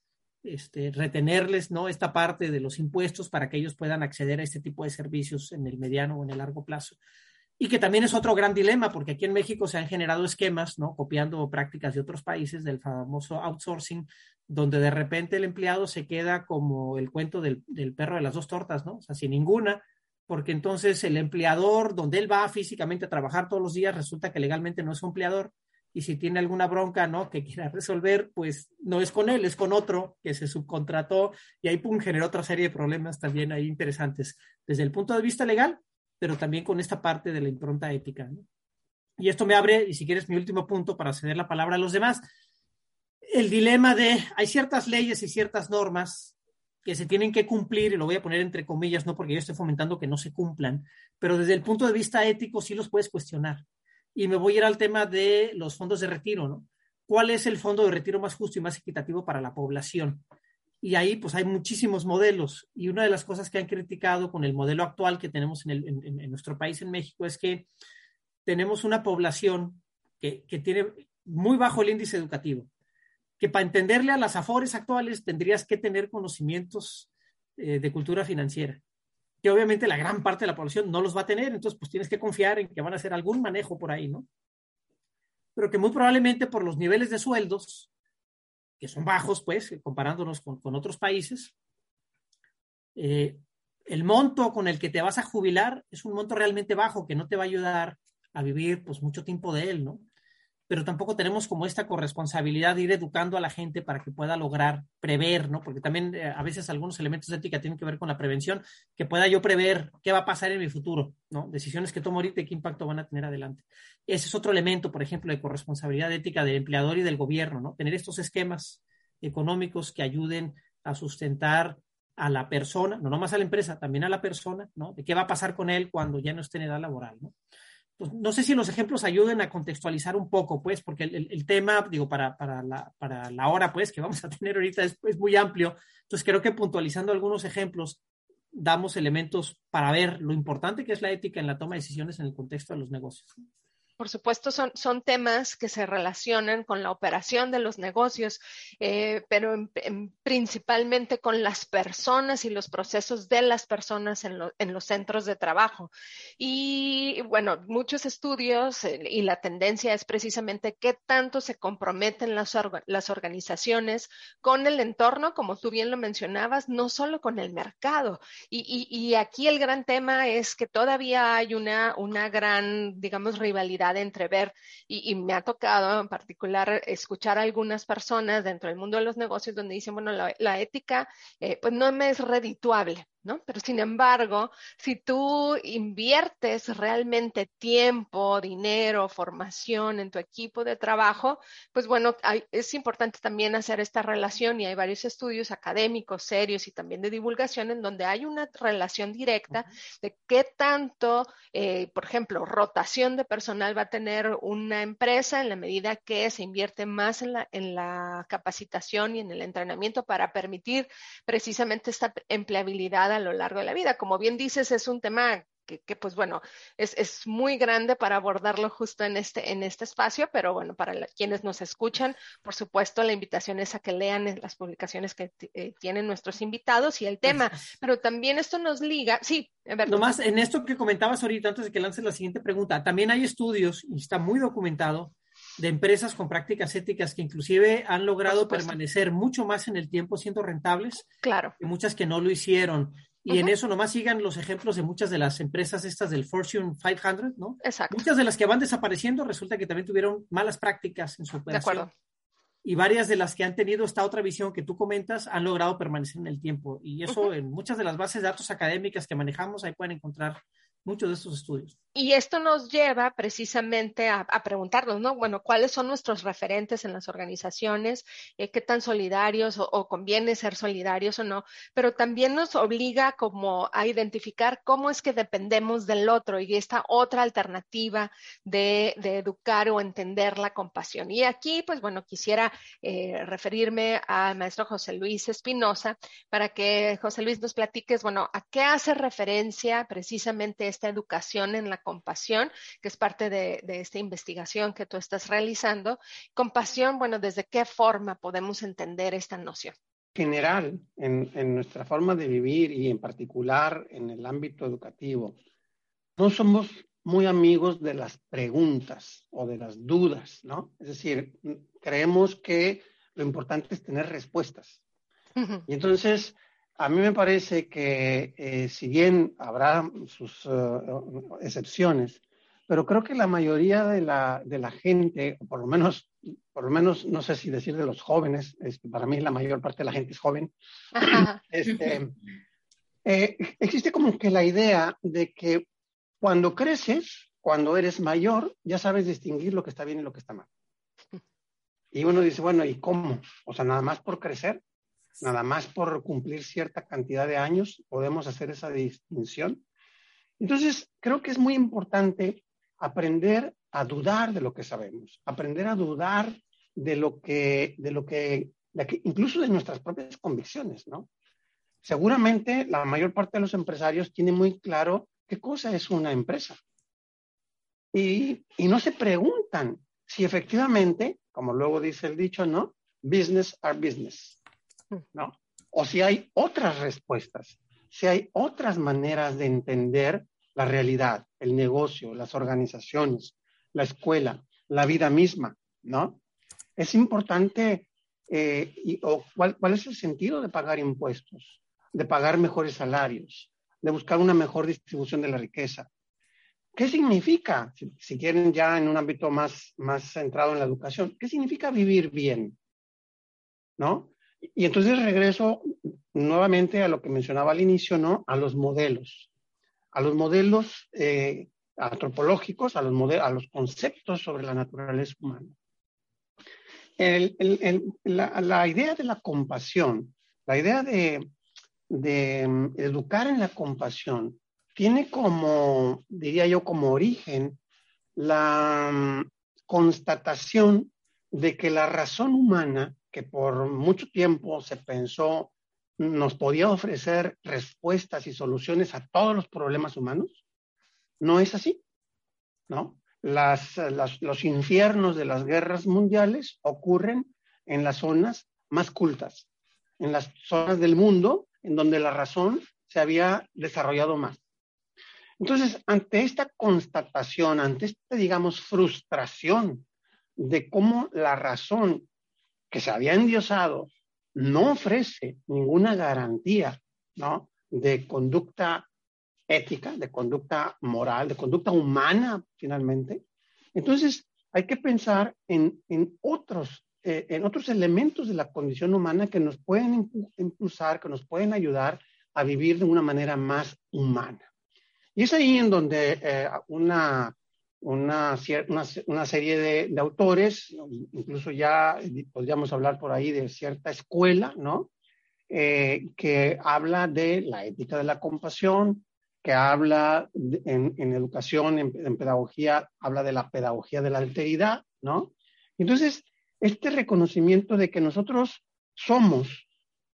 este, retenerles, ¿no? Esta parte de los impuestos para que ellos puedan acceder a este tipo de servicios en el mediano o en el largo plazo y que también es otro gran dilema, porque aquí en México se han generado esquemas, ¿no? Copiando prácticas de otros países del famoso outsourcing, donde de repente el empleado se queda como el cuento del, del, perro de las dos tortas, ¿no? O sea, sin ninguna, porque entonces el empleador, donde él va físicamente a trabajar todos los días, resulta que legalmente no es un empleador, y si tiene alguna bronca, ¿no? Que quiera resolver, pues no es con él, es con otro que se subcontrató, y ahí, pum, generó otra serie de problemas también ahí interesantes desde el punto de vista legal, pero también con esta parte de la impronta ética. Y esto me abre, y si quieres mi último punto para ceder la palabra a los demás, el dilema de hay ciertas leyes y ciertas normas que se tienen que cumplir, y lo voy a poner entre comillas, no porque yo esté fomentando que no se cumplan, pero desde el punto de vista ético sí los puedes cuestionar. Y me voy a ir al tema de los fondos de retiro, ¿no? ¿Cuál es el fondo de retiro más justo y más equitativo para la población? Y ahí pues hay muchísimos modelos. Y una de las cosas que han criticado con el modelo actual que tenemos en, el, en, nuestro país, en México, es que tenemos una población que, que, tiene muy bajo el índice educativo, que para entenderle a las afores actuales tendrías que tener conocimientos eh, de cultura financiera, que obviamente la gran parte de la población no los va a tener, entonces pues tienes que confiar en que van a hacer algún manejo por ahí, ¿no? Pero que muy probablemente por los niveles de sueldos que son bajos, pues, comparándonos con, otros países, eh, el monto con el que te vas a jubilar es un monto realmente bajo que no te va a ayudar a vivir pues mucho tiempo de él, ¿no? Pero tampoco tenemos como esta corresponsabilidad de ir educando a la gente para que pueda lograr prever, ¿no? Porque también eh, a veces algunos elementos de ética tienen que ver con la prevención, que pueda yo prever qué va a pasar en mi futuro, ¿no? Decisiones que tomo ahorita y qué impacto van a tener adelante. Ese es otro elemento, por ejemplo, de corresponsabilidad ética del empleador y del gobierno, ¿no? Tener estos esquemas económicos que ayuden a sustentar a la persona, no nomás a la empresa, también a la persona, ¿no? De qué va a pasar con él cuando ya no esté en edad laboral, ¿no? Pues, no sé si los ejemplos ayuden a contextualizar un poco, pues, porque el, tema, digo, para, para, la, para la hora, pues, que vamos a tener ahorita es, es, muy amplio. Entonces, creo que puntualizando algunos ejemplos, damos elementos para ver lo importante que es la ética en la toma de decisiones en el contexto de los negocios por supuesto, son, son temas que se relacionan con la operación de los negocios, eh, pero principalmente con las personas y los procesos de las personas en, los centros de trabajo. Y bueno, muchos estudios eh, y la tendencia es precisamente qué tanto se comprometen las, las organizaciones con el entorno, como tú bien lo mencionabas, no solo con el mercado. Y, y, y aquí el gran tema es que todavía hay una, una gran, digamos, rivalidad de entrever. Y, me ha tocado en particular escuchar a algunas personas dentro del mundo de los negocios donde dicen, bueno, la, ética eh, pues no me es redituable, ¿no? Pero sin embargo, si tú inviertes realmente tiempo, dinero, formación en tu equipo de trabajo, pues bueno, es importante también hacer esta relación y hay varios estudios académicos serios y también de divulgación en donde hay una relación directa de qué tanto, eh, por ejemplo, rotación de personal va a tener una empresa en la medida que se invierte más en la, en la capacitación y en el entrenamiento para permitir precisamente esta empleabilidad a lo largo de la vida. Como bien dices, es un tema que, pues bueno, es, es, muy grande para abordarlo justo en este, en este espacio, pero bueno, para quienes nos escuchan, por supuesto, la invitación es a que lean las publicaciones que eh, tienen nuestros invitados y el tema, pero también esto nos liga, sí, en verdad. Nomás en esto que comentabas ahorita, antes de que lances la siguiente pregunta, también hay estudios, y está muy documentado, de empresas con prácticas éticas que inclusive han logrado permanecer mucho más en el tiempo siendo rentables claro. que muchas que no lo hicieron. Y en eso nomás sigan los ejemplos de muchas de las empresas estas del Fortune 500, ¿no? Exacto. Muchas de las que van desapareciendo resulta que también tuvieron malas prácticas en su operación. De acuerdo. Y varias de las que han tenido esta otra visión que tú comentas han logrado permanecer en el tiempo. Y eso en muchas de las bases de datos académicas que manejamos, ahí pueden encontrar muchos de estos estudios. Y esto nos lleva precisamente a, preguntarnos, ¿no? Bueno, ¿cuáles son nuestros referentes en las organizaciones? Eh, ¿Qué tan solidarios o, conviene ser solidarios o no? Pero también nos obliga como a identificar cómo es que dependemos del otro y esta otra alternativa de, educar o entender la compasión. Y aquí, pues bueno, quisiera eh, referirme al maestro José Luis Espinosa para que José Luis nos platiques, bueno, ¿a qué hace referencia precisamente esta educación en la compasión, que es parte de, esta investigación que tú estás realizando. Compasión, bueno, ¿desde qué forma podemos entender esta noción? General, en, en nuestra forma de vivir y en particular en el ámbito educativo, no somos muy amigos de las preguntas o de las dudas, ¿no? Es decir, creemos que lo importante es tener respuestas. Y entonces, a mí me parece que eh, si bien habrá sus eh, excepciones, pero creo que la mayoría de la, de la gente, por lo menos, por lo menos, no sé si decir de los jóvenes, para mí la mayor parte de la gente es joven, [LAUGHS] este, eh, existe como que la idea de que cuando creces, cuando eres mayor, ya sabes distinguir lo que está bien y lo que está mal. Y uno dice, bueno, ¿y cómo? O sea, nada más por crecer nada más por cumplir cierta cantidad de años podemos hacer esa distinción. Entonces, creo que es muy importante aprender a dudar de lo que sabemos, aprender a dudar de lo que, de lo que, incluso de nuestras propias convicciones, ¿no? Seguramente la mayor parte de los empresarios tienen muy claro qué cosa es una empresa. Y, y no se preguntan si efectivamente, como luego dice el dicho, ¿no? Business are business. ¿No? O si hay otras respuestas, si hay otras maneras de entender la realidad, el negocio, las organizaciones, la escuela, la vida misma, ¿no? Es importante, eh, o cuál, es el sentido de pagar impuestos, de pagar mejores salarios, de buscar una mejor distribución de la riqueza. ¿Qué significa, si, si, quieren ya en un ámbito más, más centrado en la educación, qué significa vivir bien? ¿No? Y entonces regreso nuevamente a lo que mencionaba al inicio, ¿no? A los modelos, a los modelos eh, antropológicos, a los, a los conceptos sobre la naturaleza humana. la, idea de la compasión, la idea de, de mm, educar en la compasión, tiene como, diría yo, como origen la mm, constatación de que la razón humana que por mucho tiempo se pensó nos podía ofrecer respuestas y soluciones a todos los problemas humanos, no es así, ¿no? Las, los infiernos de las guerras mundiales ocurren en las zonas más cultas, en las zonas del mundo en donde la razón se había desarrollado más. Entonces, ante esta constatación, ante esta, digamos, frustración de cómo la razón que se había endiosado no ofrece ninguna garantía ¿no? de conducta ética, de conducta moral, de conducta humana, finalmente. Entonces, hay que pensar en, en otros, eh, en otros elementos de la condición humana que nos pueden impulsar, que nos pueden ayudar a vivir de una manera más humana. Y es ahí en donde eh, una, una, una, serie de, de, autores, incluso ya podríamos hablar por ahí de cierta escuela, ¿no? Eh, que habla de la ética de la compasión, que habla en, en, educación, en, en, pedagogía, habla de la pedagogía de la alteridad, ¿no? Entonces, este reconocimiento de que nosotros somos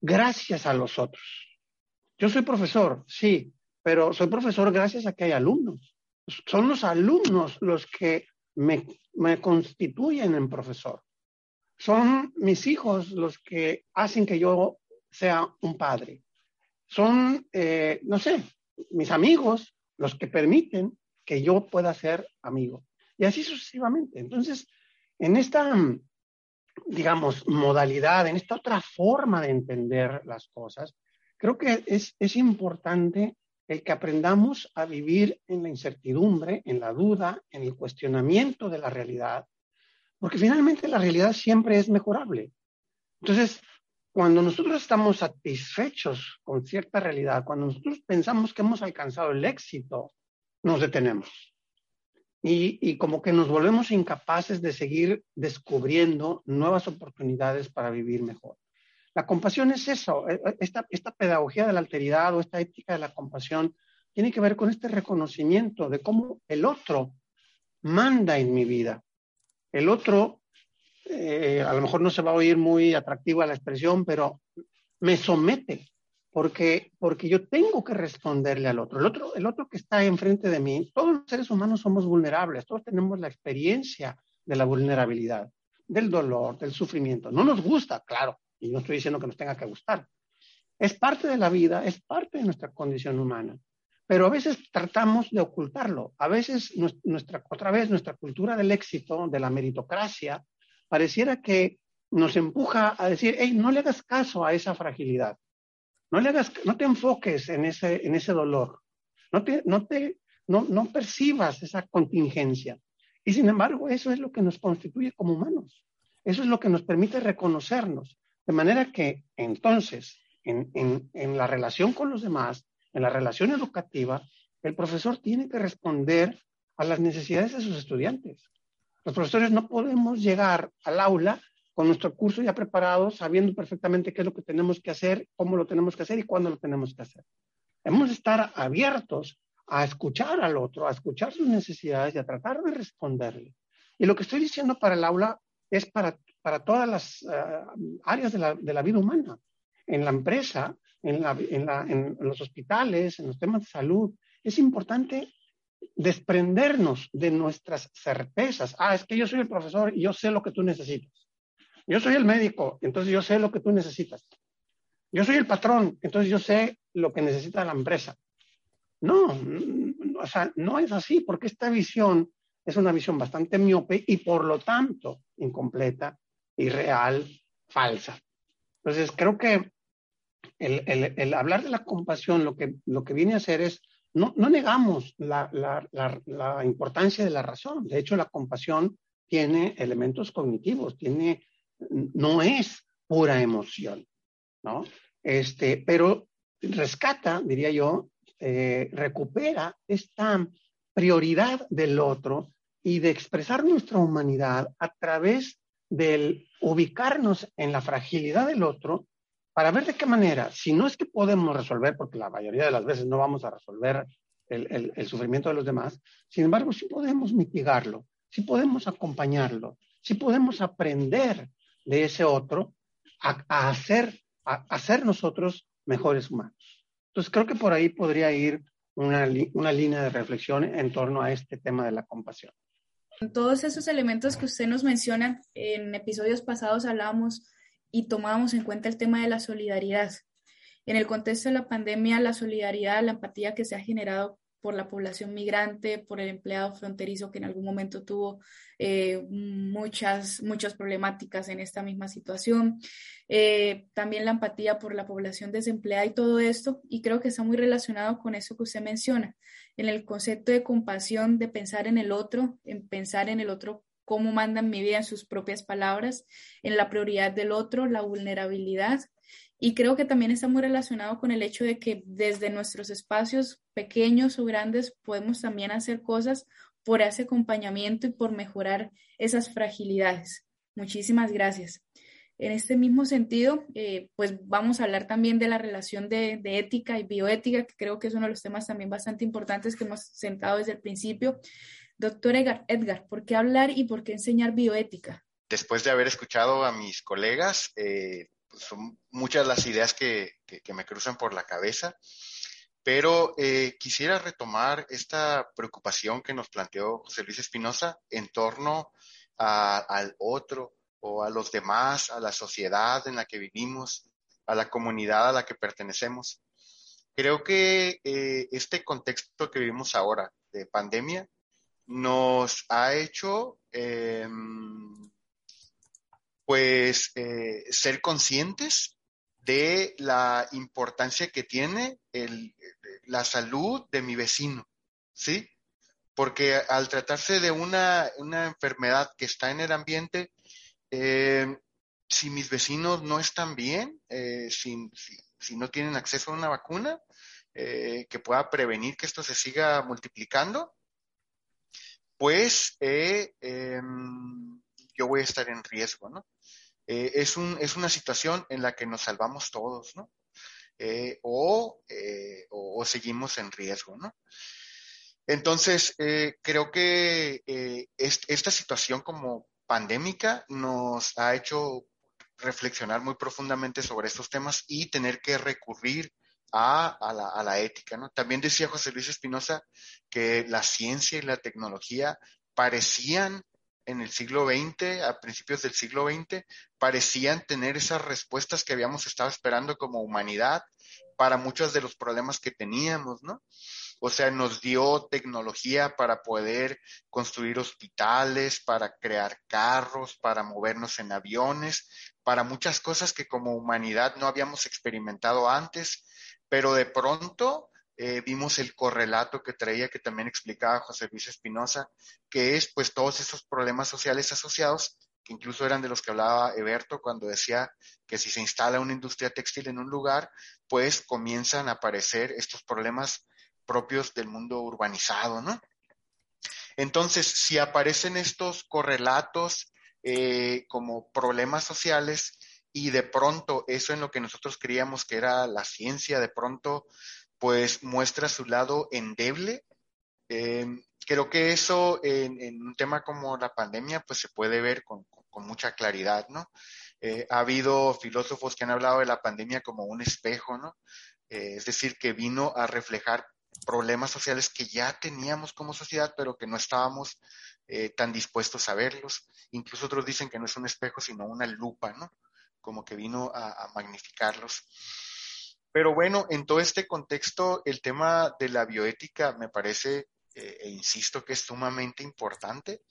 gracias a los otros. Yo soy profesor, sí, pero soy profesor gracias a que hay alumnos. Son los alumnos los que me, me constituyen en profesor. Son mis hijos los que hacen que yo sea un padre. Son, eh, no sé, mis amigos los que permiten que yo pueda ser amigo. Y así sucesivamente. Entonces, en esta, digamos, modalidad, en esta otra forma de entender las cosas, creo que es, es importante el que aprendamos a vivir en la incertidumbre, en la duda, en el cuestionamiento de la realidad, porque finalmente la realidad siempre es mejorable. Entonces, cuando nosotros estamos satisfechos con cierta realidad, cuando nosotros pensamos que hemos alcanzado el éxito, nos detenemos. Y, y, como que nos volvemos incapaces de seguir descubriendo nuevas oportunidades para vivir mejor. La compasión es eso, e, e, esta, esta pedagogía de la alteridad o esta ética de la compasión tiene que ver con este reconocimiento de cómo el otro manda en mi vida. El otro eh, a lo mejor no se va a oír muy atractiva la expresión, pero me somete, porque, porque yo tengo que responderle al otro. El, otro. el otro que está enfrente de mí, todos los seres humanos somos vulnerables, todos tenemos la experiencia de la vulnerabilidad, del dolor, del sufrimiento. No nos gusta, claro, y no estoy diciendo que nos tenga que gustar. Es parte de la vida, es parte de nuestra condición humana. Pero a veces tratamos de ocultarlo. A veces, nuestra, otra vez, nuestra cultura del éxito, de la meritocracia, pareciera que nos empuja a decir, hey, no le hagas caso a esa fragilidad, no, le hagas, no te enfoques en ese, en ese dolor, no, te, no, te, no, no percibas esa contingencia. Y sin embargo, eso es lo que nos constituye como humanos, eso es lo que nos permite reconocernos, de manera que entonces, en, en, la relación con los demás, en la relación educativa, el profesor tiene que responder a las necesidades de sus estudiantes. Los profesores no podemos llegar al aula con nuestro curso ya preparado, sabiendo perfectamente qué es lo que tenemos que hacer, cómo lo tenemos que hacer y cuándo lo tenemos que hacer. Hemos de estar abiertos a escuchar al otro, a escuchar sus necesidades y a tratar de responderle. Y lo que estoy diciendo para el aula es para, para todas las uh, áreas de la, de la, vida humana, en la empresa, en, la, en, la, en los hospitales, en los temas de salud. Es importante desprendernos de nuestras certezas. Ah, es que yo soy el profesor y yo sé lo que tú necesitas. Yo soy el médico, entonces yo sé lo que tú necesitas. Yo soy el patrón, entonces yo sé lo que necesita la empresa. No, o sea, no es así, porque esta visión es una visión bastante miope y por lo tanto incompleta, irreal, falsa. Entonces, creo que el, el, hablar de la compasión lo que, lo que viene a hacer es no, no negamos la, la, la, importancia de la razón. De hecho, la compasión tiene elementos cognitivos, tiene, no es pura emoción, ¿no? Este, pero rescata, diría yo, eh, recupera esta prioridad del otro y de expresar nuestra humanidad a través del ubicarnos en la fragilidad del otro para ver de qué manera, si no es que podemos resolver, porque la mayoría de las veces no vamos a resolver el, el, sufrimiento de los demás, sin embargo, sí podemos mitigarlo, sí podemos acompañarlo, sí podemos aprender de ese otro a, a hacer, a, a nosotros mejores humanos. Entonces, creo que por ahí podría ir una, una línea de reflexión en torno a este tema de la compasión. Todos esos elementos que usted nos menciona, en episodios pasados hablábamos y tomábamos en cuenta el tema de la solidaridad. En el contexto de la pandemia, la solidaridad, la empatía que se ha generado por la población migrante, por el empleado fronterizo que en algún momento tuvo eh, muchas, muchas problemáticas en esta misma situación, eh, también la empatía por la población desempleada y todo esto, y creo que está muy relacionado con eso que usted menciona, en el concepto de compasión, de pensar en el otro, en pensar en el otro cómo mandan mi vida en sus propias palabras, en la prioridad del otro, la vulnerabilidad Y creo que también está muy relacionado con el hecho de que desde nuestros espacios pequeños o grandes podemos también hacer cosas por ese acompañamiento y por mejorar esas fragilidades. Muchísimas gracias. En este mismo sentido, eh, pues vamos a hablar también de la relación de, ética y bioética, que creo que es uno de los temas también bastante importantes que hemos sentado desde el principio. Doctor Edgar, Edgar ¿por qué hablar y por qué enseñar bioética? Después de haber escuchado a mis colegas, eh, pues son muchas las ideas que, me cruzan por la cabeza, pero eh, quisiera retomar esta preocupación que nos planteó José Luis Espinosa en torno al otro, o a los demás, a la sociedad en la que vivimos, a la comunidad a la que pertenecemos. Creo que eh, este contexto que vivimos ahora de pandemia nos ha hecho em, pues eh, ser conscientes de la importancia que tiene la salud de mi vecino, ¿sí? Porque al tratarse de una, una enfermedad que está en el ambiente, eh, si mis vecinos no están bien, eh, si, no tienen acceso a una vacuna eh, que pueda prevenir que esto se siga multiplicando, pues em, yo voy a estar en riesgo, ¿no? Es, un, es una situación en la que nos salvamos todos, ¿no? o, o, seguimos en riesgo, ¿no? Entonces, creo que esta situación como pandémica nos ha hecho reflexionar muy profundamente sobre estos temas y tener que recurrir a, la, ética. ¿no? También decía José Luis Espinosa que la ciencia y la tecnología parecían en el siglo XX, a principios del siglo XX, parecían tener esas respuestas que habíamos estado esperando como humanidad para muchos de los problemas que teníamos, ¿no? O sea, nos dio tecnología para poder construir hospitales, para crear carros, para movernos en aviones, para muchas cosas que como humanidad no habíamos experimentado antes, pero de pronto eh, vimos el correlato que traía, que también explicaba José Luis Espinosa, que es pues todos esos problemas sociales asociados, que incluso eran de los que hablaba Eberto cuando decía que si se instala una industria textil en un lugar, pues comienzan a aparecer estos problemas propios del mundo urbanizado, ¿no? Entonces, si aparecen estos correlatos eh, como problemas sociales y de pronto eso en lo que nosotros creíamos que era la ciencia, de pronto pues muestra su lado endeble, eh, creo que eso en, un tema como la pandemia pues se puede ver con, mucha claridad, ¿no? Eh, ha habido filósofos que han hablado de la pandemia como un espejo, ¿no? es decir, que vino a reflejar problemas sociales que ya teníamos como sociedad, pero que no estábamos eh, tan dispuestos a verlos. Incluso otros dicen que no es un espejo, sino una lupa, ¿no? Como que vino a, magnificarlos. Pero bueno, en todo este contexto, el tema de la bioética me parece, eh, e insisto, que es sumamente importante,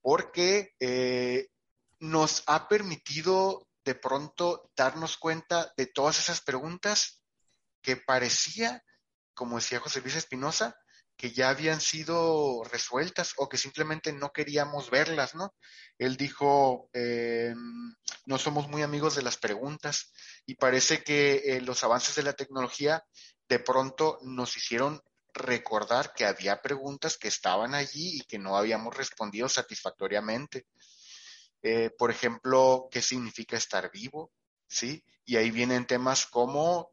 porque eh, nos ha permitido de pronto darnos cuenta de todas esas preguntas que parecía como decía José Luis Espinosa, que ya habían sido resueltas o que simplemente no queríamos verlas, ¿no? Él dijo, eh, no somos muy amigos de las preguntas y parece que eh, los avances de la tecnología de pronto nos hicieron recordar que había preguntas que estaban allí y que no habíamos respondido satisfactoriamente. Eh, por ejemplo, ¿qué significa estar vivo? ¿Sí? Y ahí vienen temas como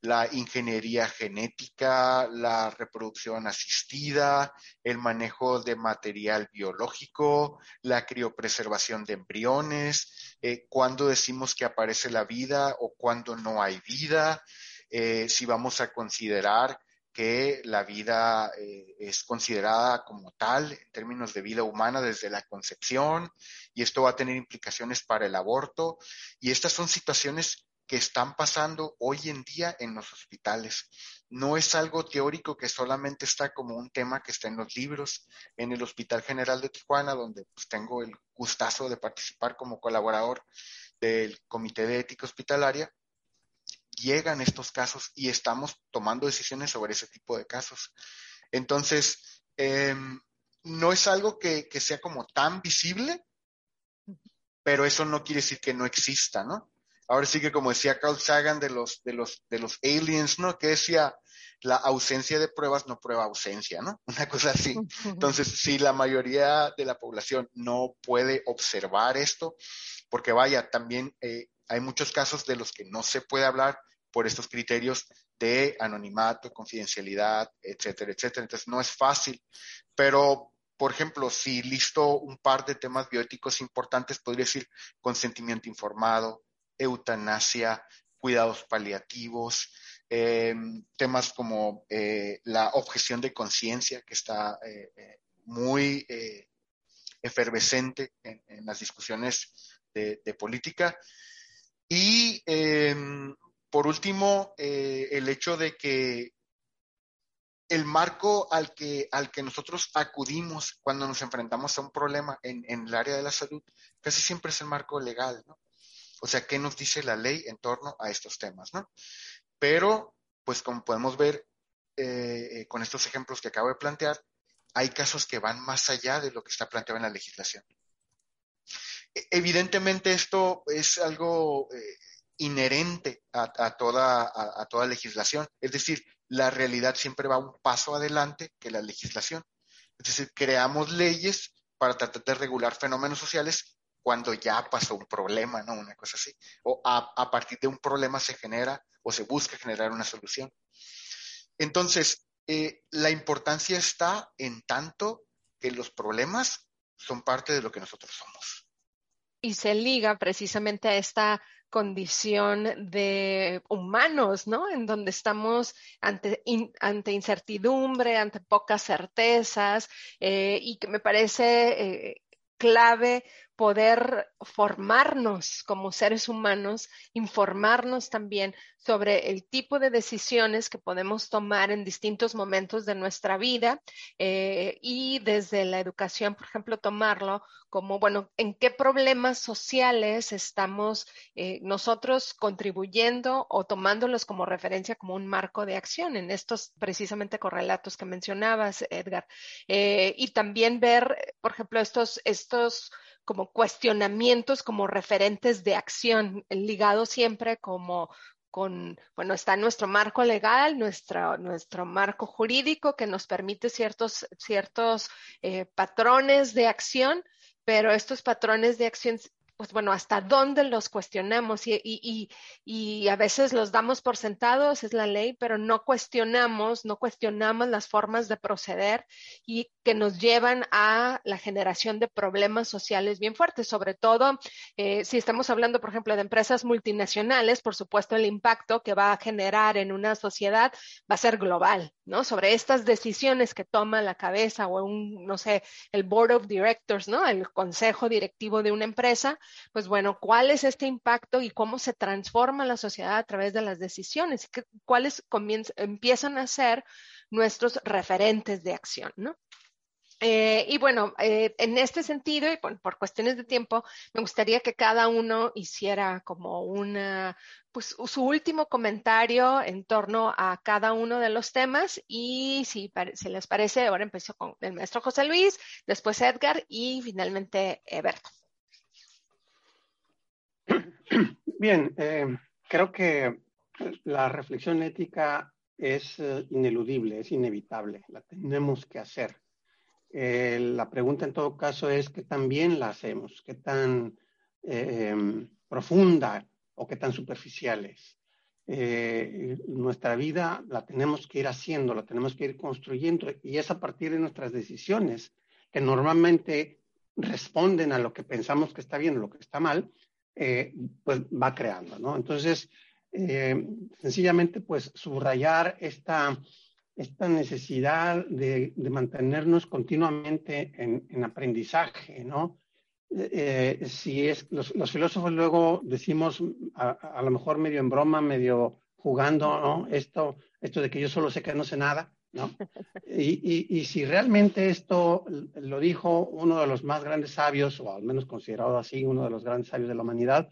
la ingeniería genética, la reproducción asistida, el manejo de material biológico, la criopreservación de embriones, eh, cuándo decimos que aparece la vida o cuándo no hay vida, eh, si vamos a considerar que la vida eh, es considerada como tal en términos de vida humana desde la concepción y esto va a tener implicaciones para el aborto y estas son situaciones que están pasando hoy en día en los hospitales. No es algo teórico que solamente está como un tema que está en los libros. En el Hospital General de Tijuana, donde pues, tengo el gustazo de participar como colaborador del Comité de Ética Hospitalaria, llegan estos casos y estamos tomando decisiones sobre ese tipo de casos. Entonces, em, no es algo que, que sea como tan visible, pero eso no quiere decir que no exista, ¿no? Ahora sí que como decía Carl Sagan de los, de los, de los aliens, ¿no? Que decía, la ausencia de pruebas no prueba ausencia, ¿no? [LAUGHS] Una cosa así. Entonces, si la mayoría de la población no puede observar esto, porque vaya, también eh, hay muchos casos de los que no se puede hablar por estos criterios de anonimato, confidencialidad, etcétera, etcétera. Entonces, no es fácil, pero por ejemplo, si listo un par de temas bioéticos importantes, podría decir consentimiento informado, eutanasia, cuidados paliativos, eh, temas como eh, la objeción de conciencia, que está eh, muy efervescente en, las discusiones de, política. Y em, por último, el hecho de que el marco al que, al que nosotros acudimos cuando nos enfrentamos a un problema en, en, el área de la salud, casi siempre es el marco legal, ¿no? O sea, ¿qué nos dice la ley en torno a estos temas, ¿no? Pero, pues como podemos ver eh, con estos ejemplos que acabo de plantear, hay casos que van más allá de lo que está planteado en la legislación. E, evidentemente esto es algo eh, inherente a, toda, a, toda legislación, es decir, la realidad siempre va un paso adelante que la legislación. Es decir, creamos leyes para tratar de regular fenómenos sociales cuando ya pasó un problema, ¿no? Una cosa así. O a, partir de un problema se genera o se busca generar una solución. Entonces, eh, la importancia está en tanto que los problemas son parte de lo que nosotros somos. Y se liga precisamente a esta condición de humanos, ¿no? En donde estamos ante, incertidumbre, ante pocas certezas, eh, y que me parece eh, clave poder formarnos como seres humanos, informarnos también sobre el tipo de decisiones que podemos tomar en distintos momentos de nuestra vida eh, y desde la educación, por ejemplo, tomarlo como, bueno, en qué problemas sociales estamos eh, nosotros contribuyendo o tomándolos como referencia como un marco de acción en estos precisamente correlatos que mencionabas, Edgar. Eh, y también ver, por ejemplo, estos, estos como cuestionamientos como referentes de acción, ligado siempre como con, bueno, está nuestro marco legal, nuestro, nuestro marco jurídico que nos permite ciertos, ciertos eh, patrones de acción, pero estos patrones de acción pues bueno, hasta dónde los cuestionamos y, y, y, a veces los damos por sentados, es la ley, pero no cuestionamos, no cuestionamos las formas de proceder y que nos llevan a la generación de problemas sociales bien fuertes, sobre todo eh, si estamos hablando, por ejemplo, de empresas multinacionales, por supuesto el impacto que va a generar en una sociedad va a ser global, ¿no? Sobre estas decisiones que toma la cabeza o un, no sé, el board of directors, ¿no? El consejo directivo de una empresa, pues bueno, ¿cuál es este impacto y cómo se transforma la sociedad a través de las decisiones? ¿Cuáles empiezan a ser nuestros referentes de acción, ¿no? Eh, y bueno, eh, en este sentido, y por, cuestiones de tiempo, me gustaría que cada uno hiciera como una, pues su último comentario en torno a cada uno de los temas y si, si les parece, ahora empiezo con el maestro José Luis, después Edgar y finalmente Eberto. [CLEARS THROAT] Bien, eh, creo que la reflexión ética es eh, ineludible, es inevitable, la tenemos que hacer. Eh, la pregunta en todo caso es qué tan bien la hacemos, qué tan em, profunda o qué tan superficial es. nuestra vida la tenemos que ir haciendo, la tenemos que ir construyendo y es a partir de nuestras decisiones que normalmente responden a lo que pensamos que está bien o lo que está mal, eh, pues va creando, ¿no? Entonces, eh, sencillamente, pues subrayar esta, esta necesidad de, mantenernos continuamente en, aprendizaje, ¿no? Eh, si es, los, filósofos luego decimos, a, lo mejor medio en broma, medio jugando, ¿no? Esto, esto de que yo solo sé que no sé nada, ¿no? [LAUGHS] Y, si realmente esto lo dijo uno de los más grandes sabios, o al menos considerado así, uno de los grandes sabios de la humanidad,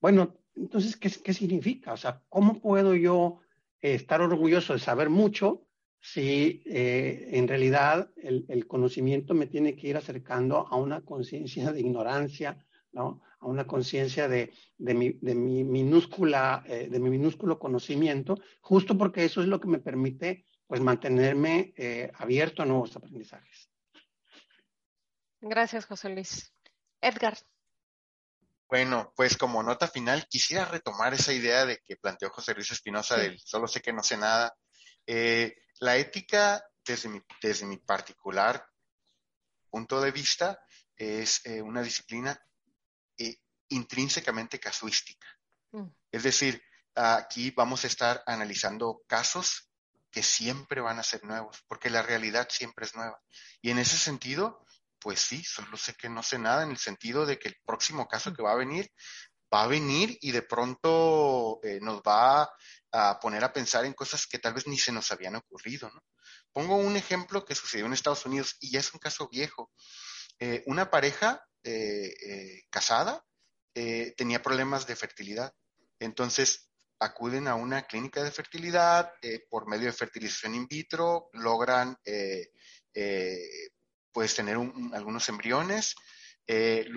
bueno, entonces, ¿qué, qué significa? O sea, ¿cómo puedo yo estar orgulloso de saber mucho si eh, en realidad el, conocimiento me tiene que ir acercando a una conciencia de ignorancia, ¿no? a una conciencia de, de, mi, de, mi, minúscula, eh, de mi minúsculo conocimiento, justo porque eso es lo que me permite pues mantenerme eh, abierto a nuevos aprendizajes. Gracias, José Luis. Edgar. Bueno, pues como nota final, quisiera retomar esa idea de que planteó José Luis Espinosa del solo sé que no sé nada. Eh, la ética, desde mi, desde mi particular punto de vista, es eh, una disciplina eh, intrínsecamente casuística. Mm. Es decir, aquí vamos a estar analizando casos que siempre van a ser nuevos, porque la realidad siempre es nueva. Y en ese sentido, pues sí, solo sé que no sé nada en el sentido de que el próximo caso que va a venir va a venir y de pronto eh, nos va a poner a pensar en cosas que tal vez ni se nos habían ocurrido. Pongo un ejemplo que sucedió en Estados Unidos y ya es un caso viejo. Eh, una pareja eh, casada tenía problemas de fertilidad. Entonces acuden a una clínica de fertilidad por medio de fertilización in vitro, logran puedes tener algunos embriones. Eh,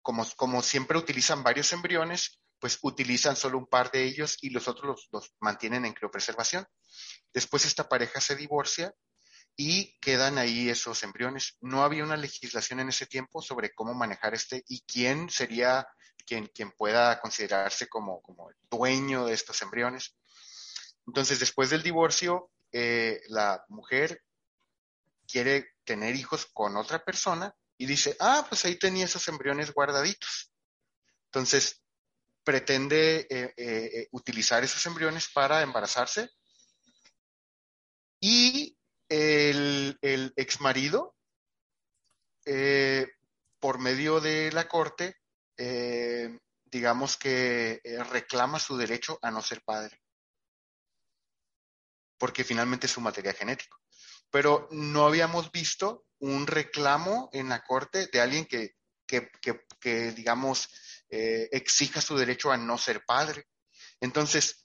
como, como, siempre utilizan varios embriones, pues utilizan solo un par de ellos y los otros los, mantienen en criopreservación. Después esta pareja se divorcia y quedan ahí esos embriones. No había una legislación en ese tiempo sobre cómo manejar este y quién sería quien, quien pueda considerarse como, como el dueño de estos embriones. Entonces, después del divorcio, eh, la mujer quiere tener hijos con otra persona y dice, ah, pues ahí tenía esos embriones guardaditos. Entonces, pretende eh, eh, utilizar esos embriones para embarazarse y el, el ex marido, por medio de la corte, digamos que reclama su derecho a no ser padre, porque finalmente es su material genético pero no habíamos visto un reclamo en la corte de alguien que, que, digamos, eh, exija su derecho a no ser padre. Entonces,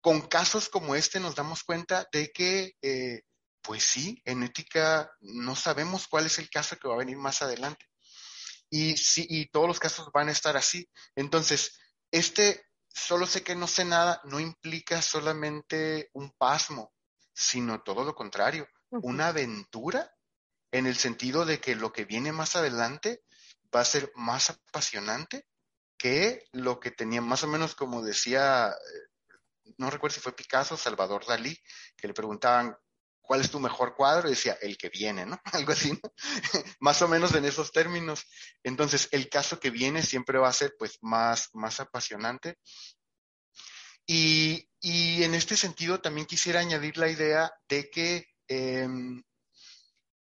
con casos como este nos damos cuenta de que, eh, pues sí, en ética no sabemos cuál es el caso que va a venir más adelante. Y, sí, y todos los casos van a estar así. Entonces, este solo sé que no sé nada no implica solamente un pasmo, sino todo lo contrario, una aventura en el sentido de que lo que viene más adelante va a ser más apasionante que lo que tenía más o menos como decía, eh, no recuerdo si fue Picasso, Salvador Dalí, que le preguntaban ¿cuál es tu mejor cuadro? Y decía, el que viene, ¿no? [LAUGHS] Algo así, ¿no? [LAUGHS] más o menos en esos términos. Entonces, el caso que viene siempre va a ser, pues, más, más apasionante y, en este sentido también quisiera añadir la idea de que em,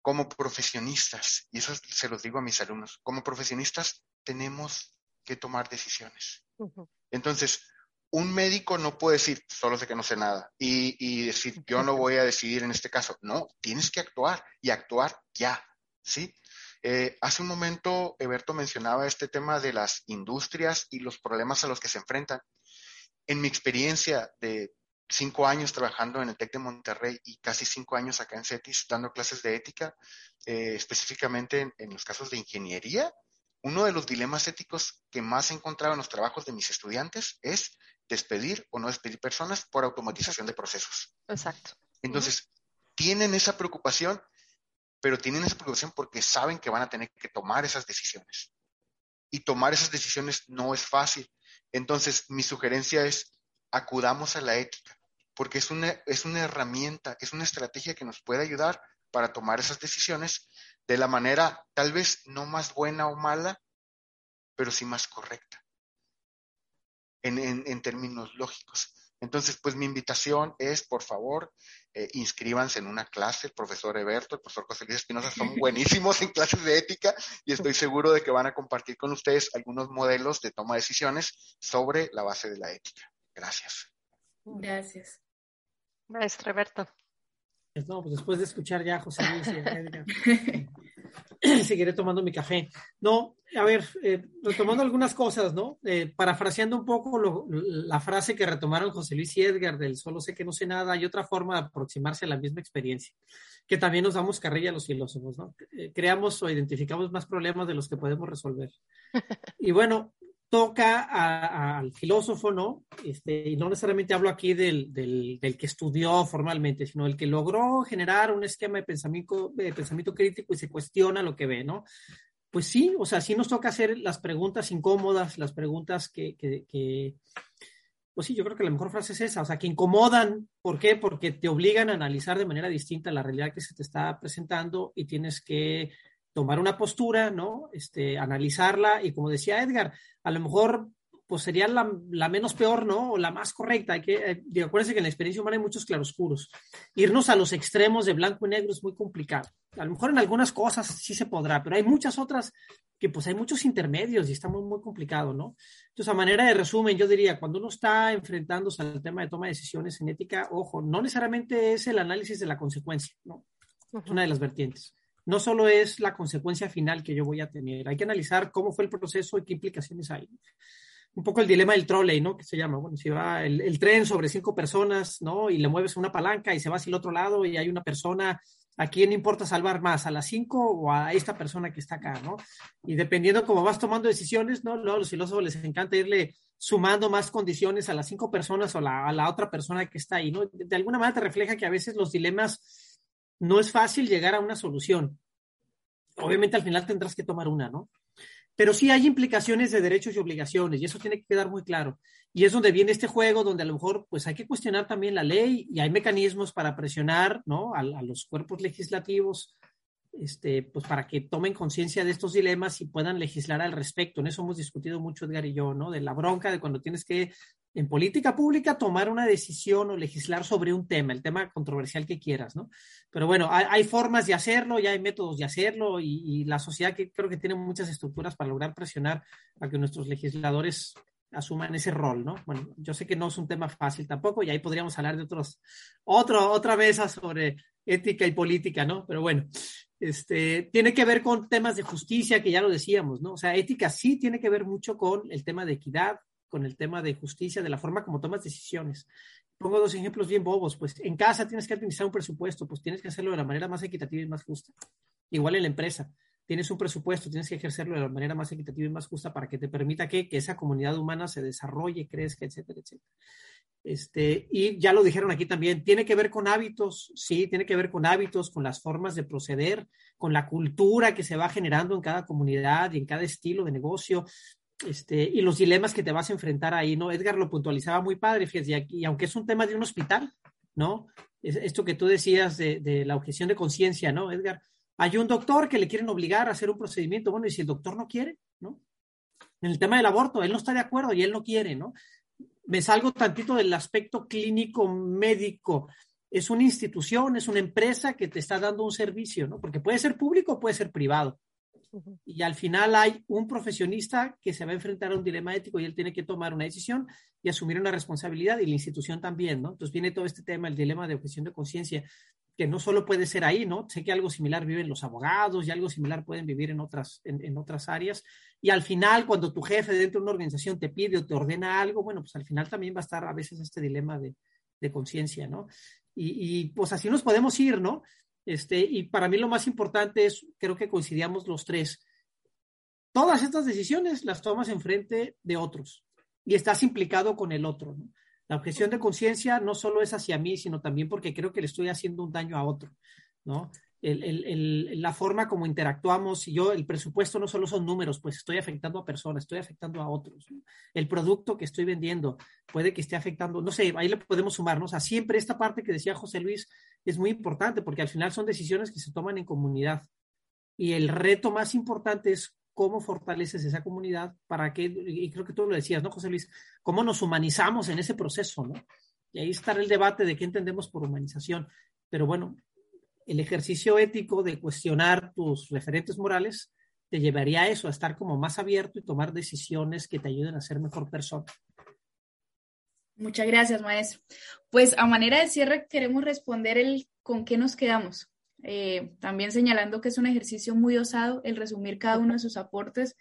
como profesionistas, y eso se los digo a mis alumnos, como profesionistas tenemos que tomar decisiones. Entonces, un médico no puede decir, solo sé que no sé nada, y, decir, yo no voy a decidir en este caso. No, tienes que actuar y actuar ya, ¿sí? Eh, hace un momento, Eberto mencionaba este tema de las industrias y los problemas a los que se enfrentan en mi experiencia de cinco años trabajando en el TEC de Monterrey y casi cinco años acá en CETIS dando clases de ética, eh, específicamente en, los casos de ingeniería, uno de los dilemas éticos que más he encontrado en los trabajos de mis estudiantes es despedir o no despedir personas por automatización de procesos. Exacto. Entonces, tienen esa preocupación, pero tienen esa preocupación porque saben que van a tener que tomar esas decisiones. Y tomar esas decisiones no es fácil entonces, mi sugerencia es, acudamos a la ética, porque es una, es una herramienta, es una estrategia que nos puede ayudar para tomar esas decisiones de la manera tal vez no más buena o mala, pero sí más correcta, en términos lógicos. Entonces, pues mi invitación es, por favor, eh, inscríbanse en una clase. El profesor Eberto, el profesor José Luis Espinosa son [LAUGHS] buenísimos en clases de ética y estoy seguro de que van a compartir con ustedes algunos modelos de toma de decisiones sobre la base de la ética. Gracias. Gracias. Maestro Eberto. Pues no, pues después de escuchar ya a José Luis y [LAUGHS] [CLEARS THROAT] seguiré tomando mi café. No, a ver, eh, retomando algunas cosas, ¿no? Eh, parafraseando un poco la frase que retomaron José Luis y Edgar del solo sé que no sé nada, hay otra forma de aproximarse a la misma experiencia, que también nos damos carrilla a los filósofos, ¿no? Eh, creamos o identificamos más problemas de los que podemos resolver. [LAUGHS] Y bueno, toca al filósofo, ¿no? Este, y no necesariamente hablo aquí del, del, del, que estudió formalmente, sino el que logró generar un esquema de pensamiento, de pensamiento crítico y se cuestiona lo que ve, ¿no? Pues sí, o sea, sí nos toca hacer las preguntas incómodas, las preguntas que, que, que pues sí, yo creo que la mejor frase es esa, o sea, que incomodan. ¿Por qué? Porque te obligan a analizar de manera distinta la realidad que se te está presentando y tienes que tomar una postura, ¿no? Este, analizarla y como decía Edgar, a lo mejor pues sería la, la menos peor, ¿no? O la más correcta. Hay que, eh, acuérdense que en la experiencia humana hay muchos claroscuros. Irnos a los extremos de blanco y negro es muy complicado. A lo mejor en algunas cosas sí se podrá, pero hay muchas otras que pues hay muchos intermedios y está muy, muy complicado, ¿no? Entonces, a manera de resumen, yo diría, cuando uno está enfrentándose al tema de toma de decisiones en ética, ojo, no necesariamente es el análisis de la consecuencia, ¿no? Es una de las vertientes no solo es la consecuencia final que yo voy a tener, hay que analizar cómo fue el proceso y qué implicaciones hay. Un poco el dilema del trolley, ¿no? Que se llama, bueno, si va el, tren sobre cinco personas, ¿no? Y le mueves una palanca y se va hacia el otro lado y hay una persona, ¿a quién importa salvar más? ¿A las cinco o a esta persona que está acá, ¿no? Y dependiendo cómo vas tomando decisiones, ¿no? Luego a los filósofos les encanta irle sumando más condiciones a las cinco personas o a la otra persona que está ahí, ¿no? De alguna manera te refleja que a veces los dilemas no es fácil llegar a una solución. Obviamente al final tendrás que tomar una, ¿no? Pero sí hay implicaciones de derechos y obligaciones y eso tiene que quedar muy claro. Y es donde viene este juego, donde a lo mejor pues hay que cuestionar también la ley y hay mecanismos para presionar, ¿no? A, a los cuerpos legislativos, este, pues para que tomen conciencia de estos dilemas y puedan legislar al respecto. En eso hemos discutido mucho Edgar y yo, ¿no? De la bronca de cuando tienes que en política pública tomar una decisión o legislar sobre un tema, el tema controversial que quieras, ¿no? Pero bueno, hay, formas de hacerlo, ya hay métodos de hacerlo y, la sociedad que creo que tiene muchas estructuras para lograr presionar a que nuestros legisladores asuman ese rol, ¿no? Bueno, yo sé que no es un tema fácil tampoco y ahí podríamos hablar de otros, otro, otra mesa sobre ética y política, ¿no? Pero bueno, este, tiene que ver con temas de justicia, que ya lo decíamos, ¿no? O sea, ética sí tiene que ver mucho con el tema de equidad, con el tema de justicia, de la forma como tomas decisiones. Pongo dos ejemplos bien bobos, pues en casa tienes que administrar un presupuesto, pues tienes que hacerlo de la manera más equitativa y más justa. Igual en la empresa, tienes un presupuesto, tienes que ejercerlo de la manera más equitativa y más justa para que te permita que, esa comunidad humana se desarrolle, crezca, etcétera, etcétera. Este, y ya lo dijeron aquí también, tiene que ver con hábitos, sí, tiene que ver con hábitos, con las formas de proceder, con la cultura que se va generando en cada comunidad y en cada estilo de negocio, este, y los dilemas que te vas a enfrentar ahí, ¿no? Edgar lo puntualizaba muy padre, fíjate, y, aunque es un tema de un hospital, ¿no? esto que tú decías de, la objeción de conciencia, ¿no, Edgar? Hay un doctor que le quieren obligar a hacer un procedimiento, bueno, y si el doctor no quiere, ¿no? En el tema del aborto, él no está de acuerdo y él no quiere, ¿no? Me salgo tantito del aspecto clínico médico. Es una institución, es una empresa que te está dando un servicio, ¿no? Porque puede ser público o puede ser privado. Y al final hay un profesionista que se va a enfrentar a un dilema ético y él tiene que tomar una decisión y asumir una responsabilidad y la institución también, ¿no? Entonces viene todo este tema, el dilema de objeción de conciencia, que no solo puede ser ahí, ¿no? Sé que algo similar viven los abogados y algo similar pueden vivir en otras, en, otras áreas. Y al final, cuando tu jefe dentro de una organización te pide o te ordena algo, bueno, pues al final también va a estar a veces este dilema de, conciencia, ¿no? Y, y, pues así nos podemos ir, ¿no? Este, y para mí lo más importante es, creo que coincidíamos los tres, todas estas decisiones las tomas en frente de otros y estás implicado con el otro. La objeción de conciencia no solo es hacia mí, sino también porque creo que le estoy haciendo un daño a otro, ¿no? La forma como interactuamos y yo, el presupuesto no solo son números, pues estoy afectando a personas, estoy afectando a otros. El producto que estoy vendiendo puede que esté afectando, no sé, ahí le podemos sumarnos. a siempre esta parte que decía José Luis es muy importante porque al final son decisiones que se toman en comunidad. Y el reto más importante es cómo fortaleces esa comunidad para que, y creo que tú lo decías, ¿no, José Luis? Cómo nos humanizamos en ese proceso, ¿no? Y ahí está el debate de qué entendemos por humanización. Pero bueno, el ejercicio ético de cuestionar tus referentes morales te llevaría a eso, a estar como más abierto y tomar decisiones que te ayuden a ser mejor persona. Muchas gracias, maestro. Pues a manera de cierre queremos responder el con qué nos quedamos. eh, también señalando que es un ejercicio muy osado el resumir cada uno de sus aportes,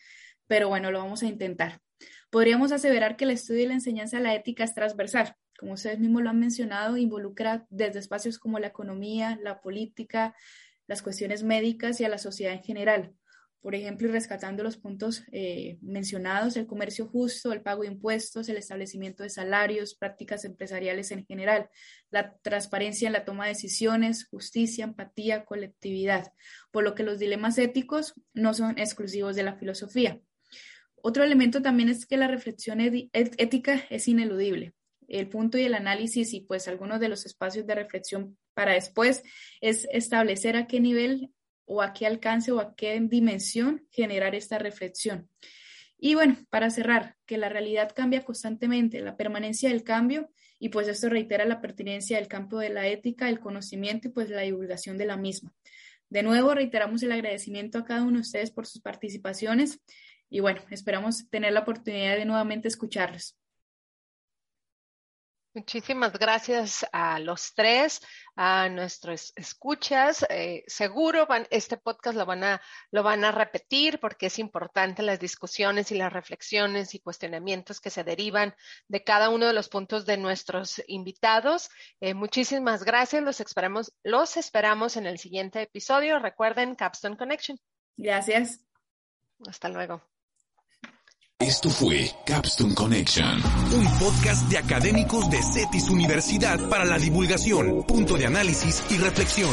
pero bueno, lo vamos a intentar. Podríamos aseverar que el estudio y la enseñanza de la ética es transversal. Como ustedes mismos lo han mencionado, involucra desde espacios como la economía, la política, las cuestiones médicas y a la sociedad en general por ejemplo, rescatando los puntos eh, mencionados, el comercio justo, el pago de impuestos, el establecimiento de salarios, prácticas empresariales en general, la transparencia en la toma de decisiones, justicia, empatía, colectividad, por lo que los dilemas éticos no son exclusivos de la filosofía. Otro elemento también es que la reflexión ética es ineludible. El punto y el análisis y pues algunos de los espacios de reflexión para después es establecer a qué nivel o a qué alcance o a qué dimensión generar esta reflexión. Y bueno, para cerrar, que la realidad cambia constantemente, la permanencia del cambio, y pues esto reitera la pertinencia del campo de la ética, el conocimiento y pues la divulgación de la misma. De nuevo, reiteramos el agradecimiento a cada uno de ustedes por sus participaciones y bueno, esperamos tener la oportunidad de nuevamente escucharlos. Muchísimas gracias a los tres, a nuestros escuchas. Eh, seguro van, este podcast lo van, a, lo van a repetir porque es importante las discusiones y las reflexiones y cuestionamientos que se derivan de cada uno de los puntos de nuestros invitados. Eh, muchísimas gracias. Los esperamos, los esperamos en el siguiente episodio. Recuerden Capstone Connection. Gracias. Hasta luego. Esto fue Capstone Connection, un podcast de académicos de CETIS Universidad para la divulgación, punto de análisis y reflexión.